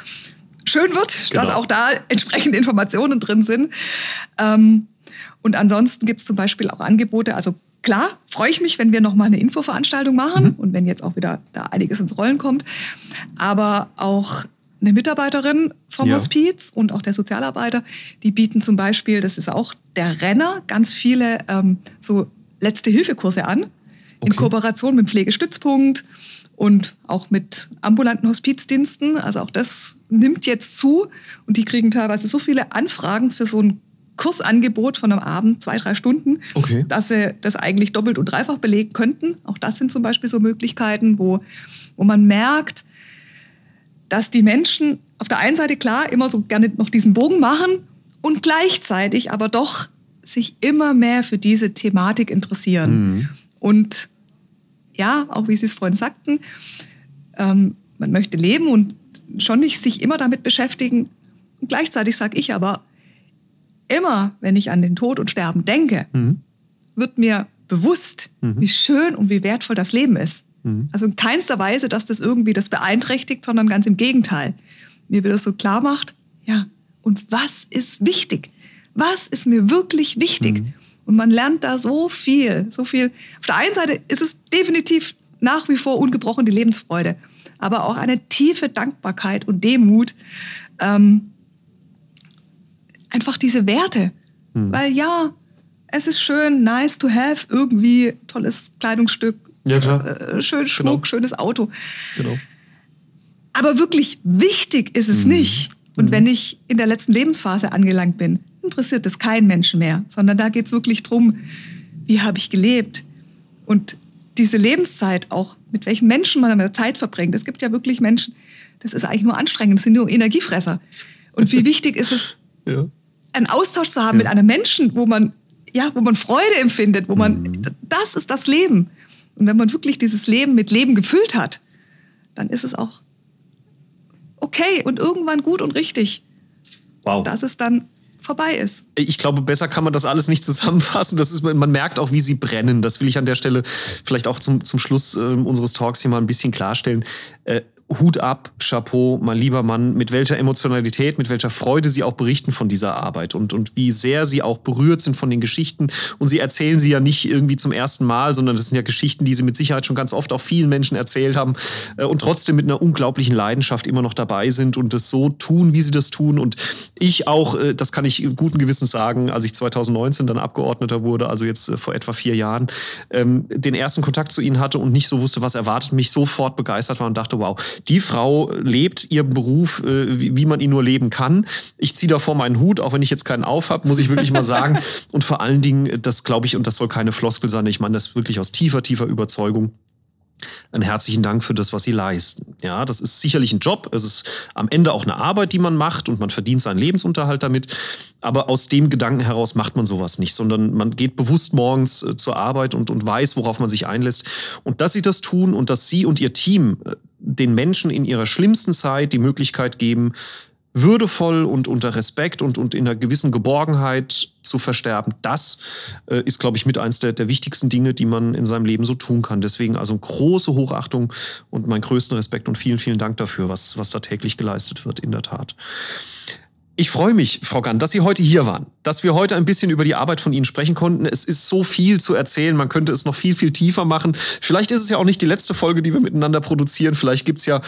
schön wird, Genau. dass auch da entsprechende Informationen drin sind. Ähm, und ansonsten gibt es zum Beispiel auch Angebote, also klar, freue ich mich, wenn wir nochmal eine Infoveranstaltung machen und wenn jetzt auch wieder da einiges ins Rollen kommt. Aber auch eine Mitarbeiterin vom Ja. Hospiz und auch der Sozialarbeiter, die bieten zum Beispiel, das ist auch der Renner, ganz viele ähm, so Letzte-Hilfe-Kurse an. In Okay. Kooperation mit dem Pflegestützpunkt und auch mit ambulanten Hospizdiensten. Also auch das nimmt jetzt zu und die kriegen teilweise so viele Anfragen für so ein Kursangebot von einem Abend, zwei, drei Stunden, Okay. dass sie das eigentlich doppelt und dreifach belegen könnten. Auch das sind zum Beispiel so Möglichkeiten, wo, wo man merkt, dass die Menschen auf der einen Seite klar immer so gerne noch diesen Bogen machen und gleichzeitig aber doch sich immer mehr für diese Thematik interessieren. Mhm. Und ja, auch wie Sie es vorhin sagten, ähm, man möchte leben und schon nicht sich immer damit beschäftigen. Und gleichzeitig sage ich aber, immer wenn ich an den Tod und Sterben denke, Mhm. wird mir bewusst, Mhm. wie schön und wie wertvoll das Leben ist. Mhm. Also in keinster Weise, dass das irgendwie das beeinträchtigt, sondern ganz im Gegenteil. Mir wird das so klar macht, ja, und was ist wichtig? Was ist mir wirklich wichtig? Mhm. Und man lernt da so viel, so viel. Auf der einen Seite ist es definitiv nach wie vor ungebrochen die Lebensfreude, aber auch eine tiefe Dankbarkeit und Demut. Ähm, einfach diese Werte. Mhm. Weil ja, es ist schön, nice to have, irgendwie tolles Kleidungsstück, Ja, klar. äh, schön Schmuck, Genau. schönes Auto. Genau. Aber wirklich wichtig ist es Mhm. nicht. Und wenn ich in der letzten Lebensphase angelangt bin, interessiert es keinen Menschen mehr, sondern da geht es wirklich drum, wie habe ich gelebt und diese Lebenszeit auch, mit welchen Menschen man damit Zeit verbringt. Es gibt ja wirklich Menschen, das ist eigentlich nur anstrengend, das sind nur Energiefresser. Und wie wichtig ist es, Ja. einen Austausch zu haben Ja. mit einem Menschen, wo man, ja, wo man Freude empfindet, wo man, das ist das Leben. Und wenn man wirklich dieses Leben mit Leben gefüllt hat, dann ist es auch okay und irgendwann gut und richtig, Wow. dass es dann vorbei ist. Ich glaube, besser kann man das alles nicht zusammenfassen. Das ist, man merkt auch, wie sie brennen. Das will ich an der Stelle vielleicht auch zum, zum Schluss äh, unseres Talks hier mal ein bisschen klarstellen. Äh, Hut ab, Chapeau, mein lieber Mann, mit welcher Emotionalität, mit welcher Freude Sie auch berichten von dieser Arbeit und, und wie sehr Sie auch berührt sind von den Geschichten. Und Sie erzählen sie ja nicht irgendwie zum ersten Mal, sondern das sind ja Geschichten, die Sie mit Sicherheit schon ganz oft auch vielen Menschen erzählt haben äh, und trotzdem mit einer unglaublichen Leidenschaft immer noch dabei sind und das so tun, wie Sie das tun. Und ich auch, äh, das kann ich guten Gewissens sagen, als ich 2019 dann Abgeordneter wurde, also jetzt äh, vor etwa vier Jahren, ähm, den ersten Kontakt zu Ihnen hatte und nicht so wusste, was erwartet, mich sofort begeistert war und dachte, wow, die Frau lebt ihren Beruf, äh, wie, wie man ihn nur leben kann. Ich ziehe davor meinen Hut, auch wenn ich jetzt keinen auf habe, muss ich wirklich mal sagen. Und vor allen Dingen, das glaube ich, und das soll keine Floskel sein, ich meine das wirklich aus tiefer, tiefer Überzeugung. Einen herzlichen Dank für das, was Sie leisten. Ja, das ist sicherlich ein Job. Es ist am Ende auch eine Arbeit, die man macht und man verdient seinen Lebensunterhalt damit. Aber aus dem Gedanken heraus macht man sowas nicht, sondern man geht bewusst morgens äh, zur Arbeit und, und weiß, worauf man sich einlässt. Und dass Sie das tun und dass Sie und Ihr Team äh, den Menschen in ihrer schlimmsten Zeit die Möglichkeit geben, würdevoll und unter Respekt und, und in einer gewissen Geborgenheit zu versterben, das äh, ist, glaube ich, mit eins der, der wichtigsten Dinge, die man in seinem Leben so tun kann. Deswegen also große Hochachtung und meinen größten Respekt und vielen, vielen Dank dafür, was, was da täglich geleistet wird, in der Tat. Ich freue mich, Frau Gann, dass Sie heute hier waren, dass wir heute ein bisschen über die Arbeit von Ihnen sprechen konnten. Es ist so viel zu erzählen, man könnte es noch viel, viel tiefer machen. Vielleicht ist es ja auch nicht die letzte Folge, die wir miteinander produzieren. Vielleicht gibt es ja,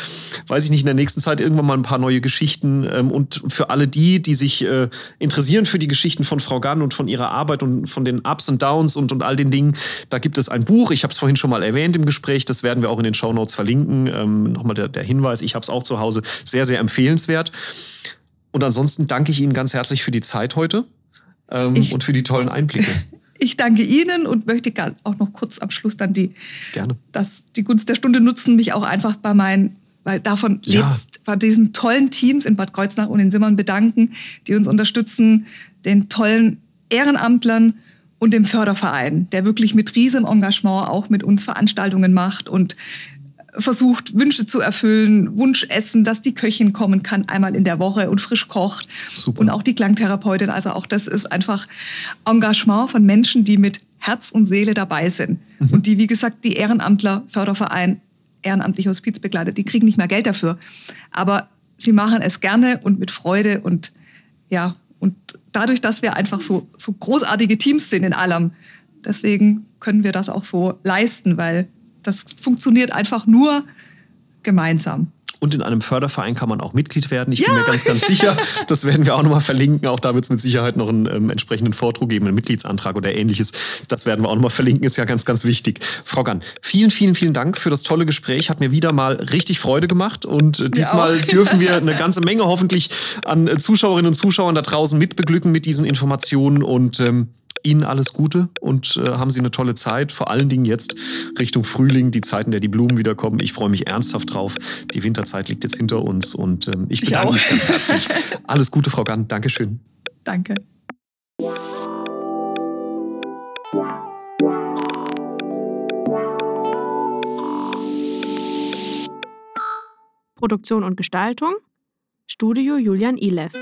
weiß ich nicht, in der nächsten Zeit irgendwann mal ein paar neue Geschichten. Ähm, Und für alle die, die sich äh, interessieren für die Geschichten von Frau Gann und von ihrer Arbeit und von den Ups und Downs und, und all den Dingen, da gibt es ein Buch. Ich habe es vorhin schon mal erwähnt im Gespräch. Das werden wir auch in den Shownotes verlinken. Ähm, Nochmal der, der Hinweis, ich habe es auch zu Hause. Sehr, sehr empfehlenswert. Und ansonsten danke ich Ihnen ganz herzlich für die Zeit heute ähm, Ich- und für die tollen Einblicke. Ich danke Ihnen und möchte auch noch kurz am Schluss dann die, Gerne. das, die Gunst der Stunde nutzen, mich auch einfach bei meinen, weil davon Ja. lebt, bei diesen tollen Teams in Bad Kreuznach und in Simmern bedanken, die uns unterstützen, den tollen Ehrenamtlern und dem Förderverein, der wirklich mit riesem Engagement auch mit uns Veranstaltungen macht und versucht, Wünsche zu erfüllen, Wunschessen, dass die Köchin kommen kann einmal in der Woche und frisch kocht. Super. Und auch die Klangtherapeutin. Also auch das ist einfach Engagement von Menschen, die mit Herz und Seele dabei sind. Mhm. Und die, wie gesagt, die Ehrenamtler, Förderverein, ehrenamtliche Hospizbegleiter, die kriegen nicht mehr Geld dafür. Aber sie machen es gerne und mit Freude und ja, und dadurch, dass wir einfach so, so großartige Teams sind in allem, deswegen können wir das auch so leisten, weil das funktioniert einfach nur gemeinsam. Und in einem Förderverein kann man auch Mitglied werden. Ich ja. bin mir ganz, ganz sicher. Das werden wir auch nochmal verlinken. Auch da wird es mit Sicherheit noch einen ähm, entsprechenden Vordruck geben, einen Mitgliedsantrag oder ähnliches. Das werden wir auch nochmal verlinken, ist ja ganz, ganz wichtig. Frau Gann, vielen, vielen, vielen Dank für das tolle Gespräch. Hat mir wieder mal richtig Freude gemacht. Und äh, diesmal dürfen wir eine ganze Menge hoffentlich an äh, Zuschauerinnen und Zuschauern da draußen mitbeglücken mit diesen Informationen. Und ähm, Ihnen alles Gute und äh, haben Sie eine tolle Zeit. Vor allen Dingen jetzt Richtung Frühling, die Zeiten, der die Blumen wiederkommen. Ich freue mich ernsthaft drauf. Die Winterzeit liegt jetzt hinter uns und ähm, ich bedanke ich mich ganz herzlich. Alles Gute, Frau Gann. Dankeschön. Danke. Produktion und Gestaltung Studio Julian Ilev